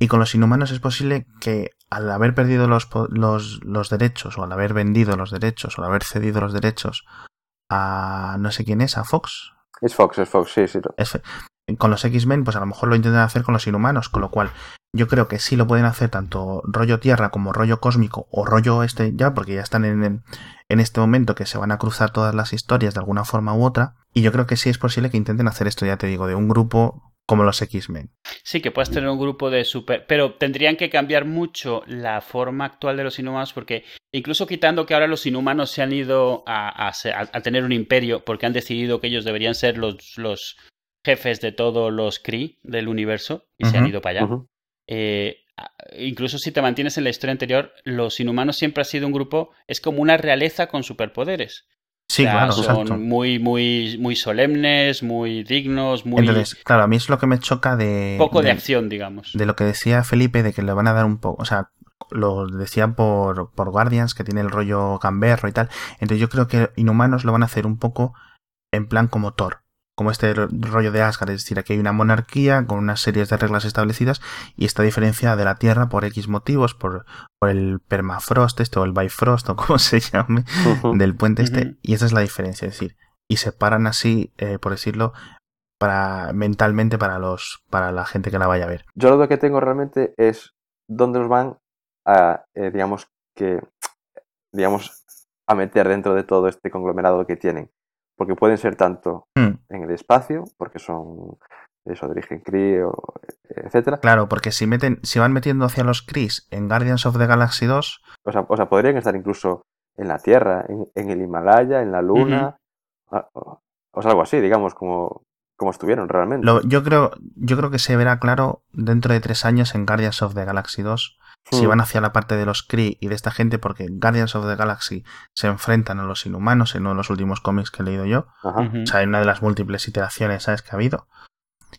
Y con los inhumanos es posible que al haber perdido los, los, los derechos, o al haber vendido los derechos, o al haber cedido los derechos a no sé quién es, a Fox, Es Fox, es Fox, sí, sí. es- con los X-Men, pues a lo mejor lo intentan hacer con los inhumanos, con lo cual yo creo que sí lo pueden hacer tanto rollo tierra como rollo cósmico o rollo este ya, porque ya están en, en, este momento que se van a cruzar todas las historias de alguna forma u otra. Y yo creo que sí es posible que intenten hacer esto, ya te digo, de un grupo como los X-Men. Sí, que puedas tener un grupo de super... Pero tendrían que cambiar mucho la forma actual de los inhumanos porque incluso quitando que ahora los inhumanos se han ido a, a- a tener un imperio porque han decidido que ellos deberían ser los, los jefes de todos los Kree del universo y se han ido para allá. Eh, incluso si te mantienes en la historia anterior, los inhumanos siempre ha sido un grupo, es como una realeza con superpoderes. Sí, O sea, claro, son exacto. muy, muy, muy solemnes, muy dignos, muy Entonces, claro, a mí es lo que me choca de, poco de de- acción, digamos. de lo que decía Felipe, de que le van a dar un poco, o sea, lo decía por, por Guardians, que tiene el rollo gamberro y tal. Entonces yo creo que Inhumanos lo van a hacer un poco en plan como Thor. Como este rollo de Asgard, es decir, aquí hay una monarquía con unas series de reglas establecidas y está diferenciada de la Tierra por X motivos, por, por el permafrost este o el bifrost o como se llame, del puente este, y esa es la diferencia, es decir, y separan así, eh, por decirlo, para mentalmente para los para la gente que la vaya a ver. Yo lo que tengo realmente es dónde los van a, eh, digamos que, digamos, a meter dentro de todo este conglomerado que tienen porque pueden ser tanto hmm. en el espacio, porque son eso de origen Kree, etcétera. Claro, porque si meten, si van metiendo hacia los Krees en Guardians of the Galaxy 2. O sea, o sea podrían estar incluso en la Tierra, en, el Himalaya, en la Luna, o, sea, algo así, digamos, como, como estuvieron realmente. yo, creo, yo creo que se verá claro dentro de tres años en Guardians of the Galaxy 2 si hmm. van hacia la parte de los Kree y de esta gente, porque Guardians of the Galaxy se enfrentan a los inhumanos en uno de los últimos cómics que he leído yo. O sea, en una de las múltiples iteraciones, ¿sabes? Que ha habido.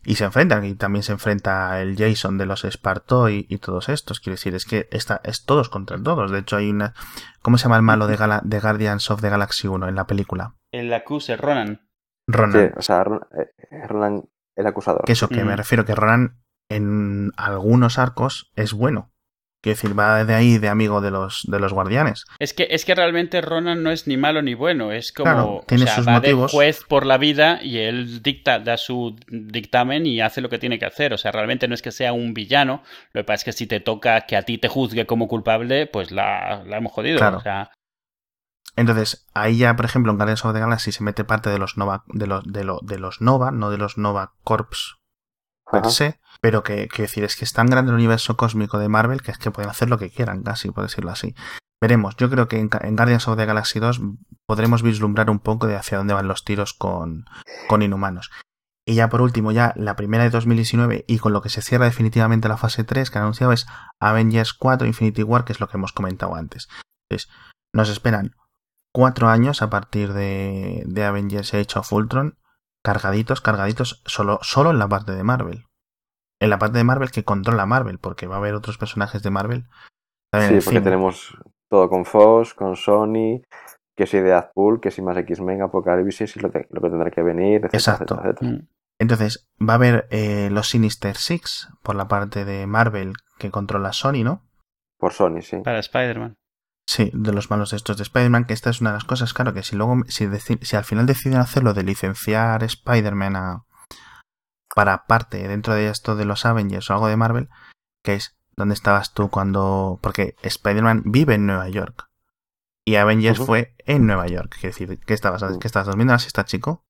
Y se enfrentan, y también se enfrenta el Jason de los Esparto y, todos estos. Quiero decir, es que esta, es todos contra todos. De hecho, hay una. ¿Cómo se llama el malo de, de Guardians of the Galaxy 1 en la película? El acuse, Ronan. Ronan. Sí, o sea, eh, Ronan, el acusador. Que eso, que me mm. refiero que Ronan en algunos arcos es bueno. Quiero decir, va de ahí de amigo de los, de los guardianes. Es que, es que realmente Ronan no es ni malo ni bueno, es como tiene sus va motivos. de juez por la vida y él dicta, da su dictamen y hace lo que tiene que hacer. O sea, realmente no es que sea un villano, lo que pasa es que si te toca que a ti te juzgue como culpable, pues la, hemos jodido. Claro. Entonces, ahí ya, por ejemplo, en Guardians of the Galaxy se mete parte de los Nova, de los, de, de los Nova, no de los Nova Corps per se, pero que, decir, es que es tan grande el universo cósmico de Marvel que es que pueden hacer lo que quieran, casi, por decirlo así. Veremos, yo creo que en, Guardians of the Galaxy 2 podremos vislumbrar un poco de hacia dónde van los tiros con, con Inhumanos. Y ya por último, ya la primera de 2019 y con lo que se cierra definitivamente la fase 3 que han anunciado es Avengers 4 Infinity War, que es lo que hemos comentado antes. Entonces, nos esperan cuatro años a partir de, de Avengers Age of Ultron, cargaditos, cargaditos, solo, solo en la parte de Marvel en la parte de Marvel que controla Marvel, porque va a haber otros personajes de Marvel. Sí, porque tenemos todo con Fox, con Sony, que si Deadpool, que si más X-Men, Apocalipsis y lo, que tendrá que venir, Exacto. Mm. Entonces, va a haber eh, los Sinister Six por la parte de Marvel que controla Sony, ¿no? Por Sony, sí. Para Spider-Man. Sí, de los malos de estos de Spider-Man, que esta es una de las cosas, claro, que si luego, si, si al final deciden hacerlo de licenciar Spider-Man a, para parte dentro de esto de los Avengers o algo de Marvel, que es donde estabas tú cuando... Porque Spider-Man vive en Nueva York. Y Avengers fue en Nueva York. Quiero decir, ¿qué estabas, ¿qué estabas durmiendo así está chico?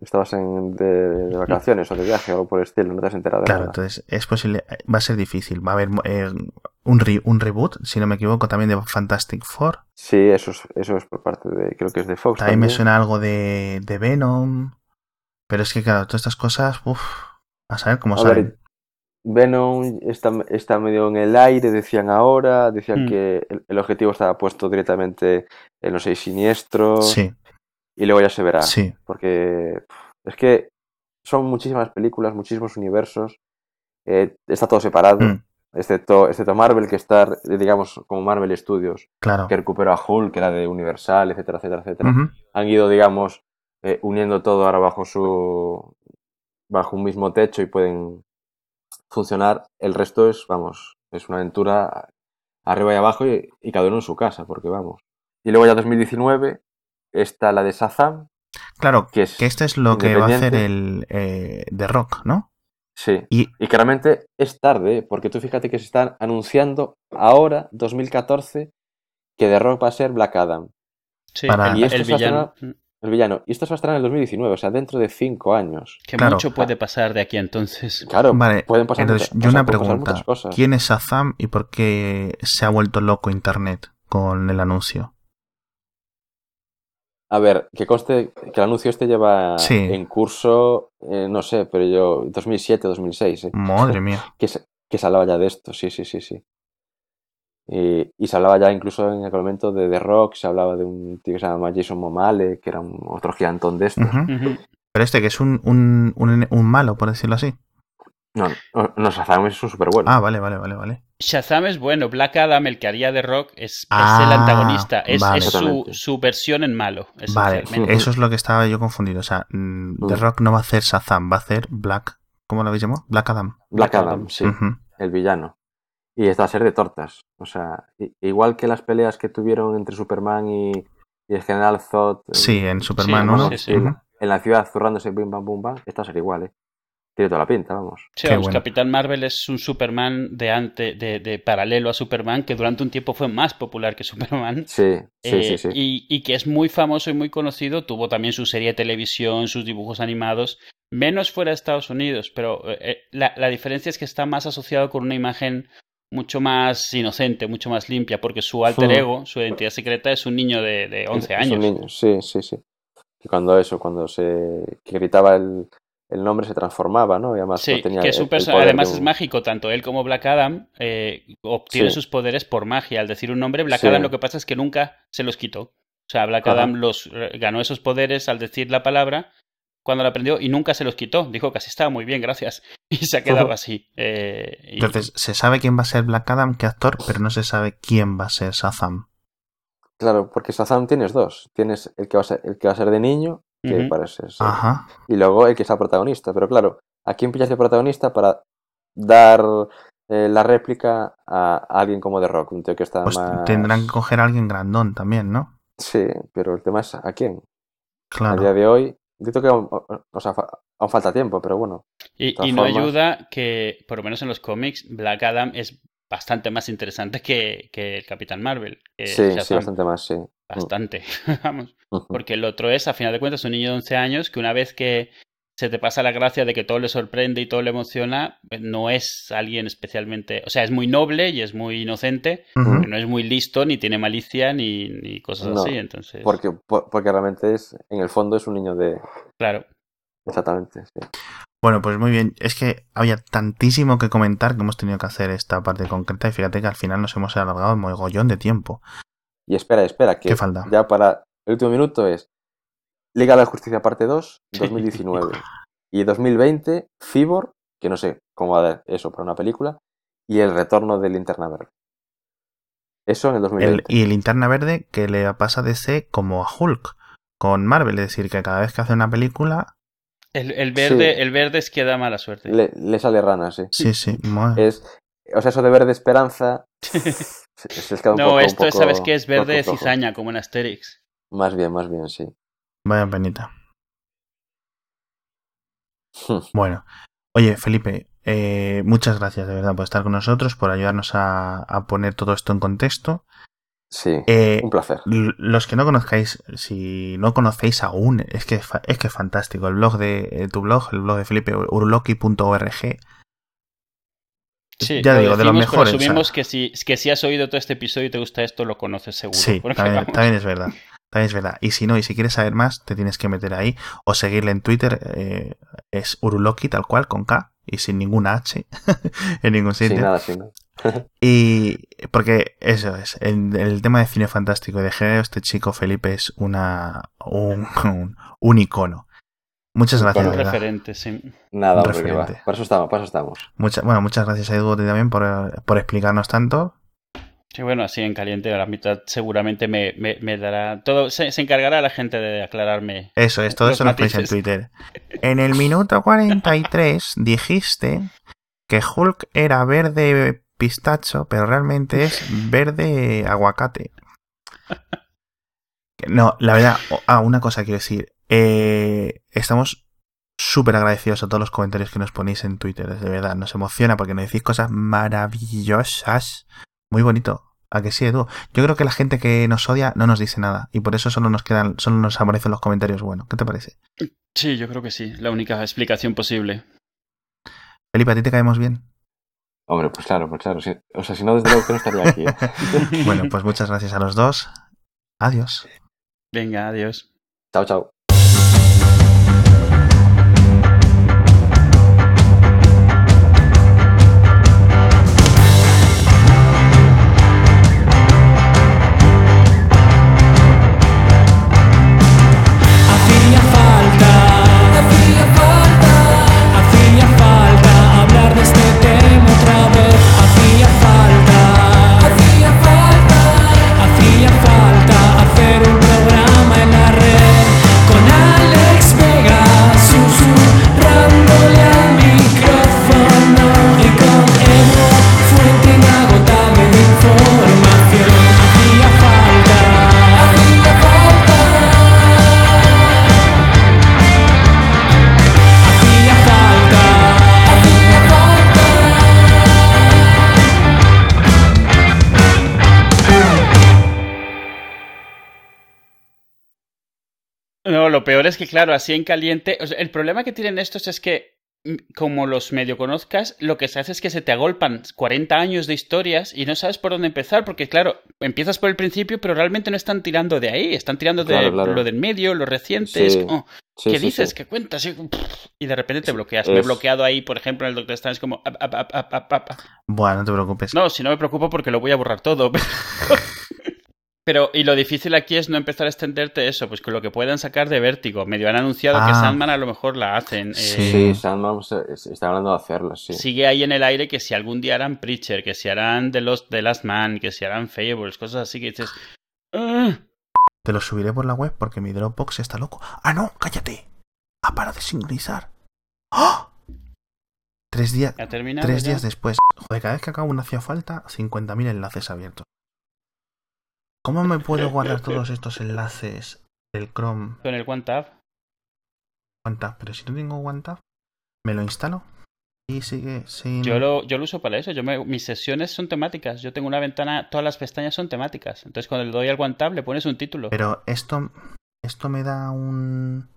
Estabas en, de, vacaciones o de viaje o algo por el estilo, no te has enterado de Claro, entonces es posible, va a ser difícil. Va a haber eh, un, un reboot, si no me equivoco, también de Fantastic Four. Sí, eso es, eso es por parte de, creo que es de Fox. También, me suena algo de, de Venom. Pero es que, claro, todas estas cosas, uff, a saber cómo salen. Venom está, está, medio en el aire, decían ahora, decían hmm. que el, objetivo estaba puesto directamente en los seis siniestros. Sí. Y luego ya se verá. Sí. Porque es que son muchísimas películas, muchísimos universos. Eh, está todo separado. Hmm. Excepto, excepto Marvel, que está, digamos, como Marvel Studios, claro. que recuperó a Hulk, que era de Universal, etcétera, etcétera, etcétera. Han ido, digamos, eh, uniendo todo ahora bajo su bajo un mismo techo y pueden funcionar. El resto es, vamos, es una aventura arriba y abajo y, cada uno en su casa, porque vamos. Y luego ya 2019 está la de Sazam. Claro, que, es que esto es lo que va a hacer el eh, de Rock, ¿no? Sí. Y, y, claramente es tarde, porque tú fíjate que se están anunciando ahora, 2014, que The Rock va a ser Black Adam. Sí, Para... y el villano. El villano. Y esto se va a estar en el 2019, o sea, dentro de cinco años. Que mucho puede pasar de aquí entonces. Claro, vale. pueden pasar Entonces, yo una pregunta. ¿Quién es Azam y por qué se ha vuelto loco Internet con el anuncio? A ver, que conste que el anuncio este lleva en curso, eh, no sé, pero yo, 2007, 2006. ¿eh? Madre mía. que, se, que se hablaba ya de esto, sí, sí, sí, sí. Y, y, se hablaba ya incluso en aquel momento de The Rock, se hablaba de un tío que se llama Jason Momale, que era un, otro gigantón de estos. Pero este que es un, un, un, un, malo, por decirlo así. No, no, no Shazam es un súper bueno. Ah, vale, vale, vale, vale. Shazam es bueno. Black Adam, el que haría de Rock, es, es Ah, el antagonista. Es, vale. es su, versión en malo. Vale, eso es lo que estaba yo confundido. O sea, mm, The Mm. Rock no va a hacer Shazam, va a hacer Black. ¿Cómo lo habéis llamado? Black Adam. Black Adam, sí, el villano. Y esta va a ser de tortas. O sea, igual que las peleas que tuvieron entre Superman y, y el General Zod en- Sí, en Superman Sí, 1. sí, sí. Ujú. en la ciudad zurrándose bim bam bum bam, esta va a ser igual, ¿eh? Tiene toda la pinta, vamos. Sí, vamos, bueno. Capitán Marvel es un Superman de, ante, de, de paralelo a Superman que durante un tiempo fue más popular que Superman. Sí, sí, Eh, sí, sí. Y, y que es muy famoso y muy conocido. Tuvo también su serie de televisión, sus dibujos animados, menos fuera de Estados Unidos, pero eh, eh, la, la diferencia es que está más asociado con una imagen mucho más inocente, mucho más limpia, porque su alter Hmm. ego, su identidad secreta, es un niño de, de 11 Es- es un años. niño, sí, sí, sí. Y cuando eso, cuando se que gritaba el, el nombre se transformaba, ¿no? Y además Sí, no tenía que su el además un- es mágico, tanto él como Black Adam eh, obtiene Sí. sus poderes por magia. Al decir un nombre, Black Sí. Adam lo que pasa es que nunca se los quitó. O sea, Black Ajá. Adam los eh, ganó esos poderes al decir la palabra cuando la aprendió y nunca se los quitó. Dijo que así estaba muy bien, gracias. Y se ha quedado así. Eh, y- Entonces, se sabe quién va a ser Black Adam, qué actor, pero no se sabe quién va a ser Shazam. Claro, porque Shazam tienes dos. Tienes el que va a ser, el que va a ser de niño, que Ujú. parece ser, Ajá. y luego el que es el protagonista. Pero claro, ¿a quién pillas de protagonista para dar eh, la réplica a, a alguien como The Rock? Un tío que está Pues más... tendrán que coger a alguien grandón también, ¿no? Sí, pero el tema es ¿a quién? A Claro. día de hoy, digo que aún, o sea, aún falta tiempo, pero bueno. y, no formas- ayuda que, por lo menos en los cómics, Black Adam es bastante más interesante que, que el Capitán Marvel. que sí, sí, bastante más, sí. Bastante. Vamos. Porque el otro es, a final de cuentas, un niño de 11 años que una vez que se te pasa la gracia de que todo le sorprende y todo le emociona, pues no es alguien especialmente... O sea, es muy noble y es muy inocente, pero no es muy listo, ni tiene malicia, ni, ni cosas No, así. Entonces, Porque, por- porque realmente es, en el fondo es un niño de... claro. Exactamente, sí. Bueno, pues muy bien. Es que había tantísimo que comentar que hemos tenido que hacer esta parte concreta y fíjate que al final nos hemos alargado un mogollón de tiempo. Y espera, espera, que ¿Qué falta? ya para el último minuto es Liga de la Justicia parte 2, 2019. y 2020, Fibor, que no sé cómo va a dar eso para una película, y el retorno de Linterna Verde. Eso en el El- 2020. y Linterna Verde que le pasa de DC como a Hulk con Marvel. Es decir, que cada vez que hace una película... El, el verde, Sí. el verde es que da mala suerte. Le, le sale rana, sí. Sí, sí. madre. Es, o sea, eso de verde esperanza. se, se no, poco- esto es, poco- ¿sabes qué? Es verde poco cizaña, como en Asterix. Más bien, más bien, sí. Vaya penita. Bueno, oye, Felipe, eh, muchas gracias de verdad por estar con nosotros, por ayudarnos a, a poner todo esto en contexto. Sí, Eh, un placer. los que no conozcáis, si no conocéis aún, es que es que es fantástico. El blog de eh, tu blog, el blog de Felipe, uruloki.org. Sí, ya lo digo, de los pero mejores. o sea, asumimos que, si, que si has oído todo este episodio y te gusta esto, lo conoces seguro. Sí, también, es verdad. También es verdad. Y si no, y si quieres saber más, te tienes que meter ahí o seguirle en Twitter. eh, es Uruloki, tal cual, con K y sin ninguna H en ningún Sin sitio. nada, sin nada. Y porque eso es, el, el tema de cine fantástico de género, este chico Felipe es una un, un, un icono. Muchas gracias, un referente, sí. Nada, Un hombre, referente. Para eso estamos, para eso estamos. Mucha- bueno, muchas gracias a Edu también por, por explicarnos tanto. Sí, bueno, así en caliente a la mitad seguramente me, me, me dará... todo se, se encargará la gente de aclararme. Eso es, todo eso lo ponéis en. Twitter. En el minuto 43 dijiste que Hulk era verde pistacho, pero realmente es verde aguacate. No, la verdad, ah, una cosa quiero decir. Eh, estamos súper agradecidos a todos los comentarios que nos ponéis en Twitter, de verdad, nos emociona porque nos decís cosas maravillosas. Muy bonito. ¿A que sí, Edu? Yo creo que la gente que nos odia no nos dice nada y por eso solo nos quedan, solo nos aparecen los comentarios buenos. ¿Qué te parece? Sí, yo creo que sí. La única explicación posible. Felipe, ¿a ti te caemos bien? Hombre, pues claro, pues claro. O sea, si no, desde luego que no estaría aquí. ¿eh? Bueno, pues muchas gracias a los dos. Adiós. Venga, adiós. Chao, chao. Lo peor es que, claro, así en caliente. el problema que tienen estos es que como los medio conozcas, lo que se hace es que se te agolpan 40 años de historias y no sabes por dónde empezar, porque claro, empiezas por el principio, pero realmente no están tirando de ahí, están tirando de lo del medio, lo reciente. ¿Qué dices? ¿Qué cuentas? Y de repente te bloqueas. Me he bloqueado ahí, por ejemplo, en el Doctor Strange, como. Bueno, no te preocupes. No, si no me preocupo porque lo voy a borrar todo. Pero, y lo difícil aquí es no empezar a extenderte eso, pues con lo que puedan sacar de vértigo. Medio han anunciado que ah. Sandman a lo mejor la hacen. Sí, eh, Sandman está hablando de hacerlo, sí. Sigue ahí en el aire que si algún día harán Preacher, que si harán The, Lost, The Last Man, que si harán Fables, cosas así que dices. Te lo subiré por la web porque mi Dropbox está loco. ¡Ah, no! ¡Cállate! ¡Ah, para de sincronizar! ¡Oh! Tres, días, tres días después. Joder, cada vez que acabo una hacía falta 50.000 enlaces abiertos. ¿Cómo me puedo guardar todos estos enlaces del Chrome? Con el OneTab. OneTab, pero si no tengo OneTab, me lo instalo y sigue sin... Yo lo, yo lo uso para eso. Yo mis sesiones son temáticas. Yo tengo una ventana, todas las pestañas son temáticas. Entonces cuando le doy al OneTab le pones un título. Pero esto, esto me da un,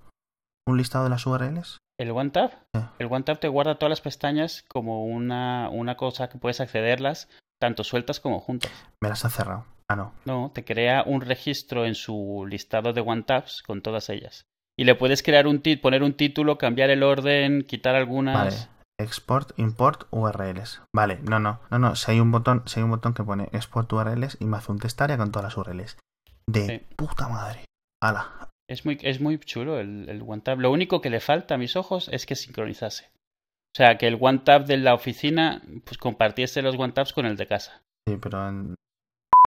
un listado de las URLs. ¿El OneTab? El OneTab te guarda todas las pestañas como una, una cosa que puedes accederlas tanto sueltas como juntas. Me las ha cerrado. Ah, no. te crea un registro en su listado de OneTabs con todas ellas. Y le puedes crear un poner un título, cambiar el orden, quitar algunas. Vale. Export, import URLs. Vale, no, no, no, no. Si hay un botón, si hay un botón que pone export URLs y me hace un testaria con todas las URLs. De puta madre. Hala. Es muy, es muy chulo el, el OneTab. Lo único que le falta a mis ojos es que sincronizase. O sea, que el OneTab de la oficina pues compartiese los OneTabs con el de casa. Sí, pero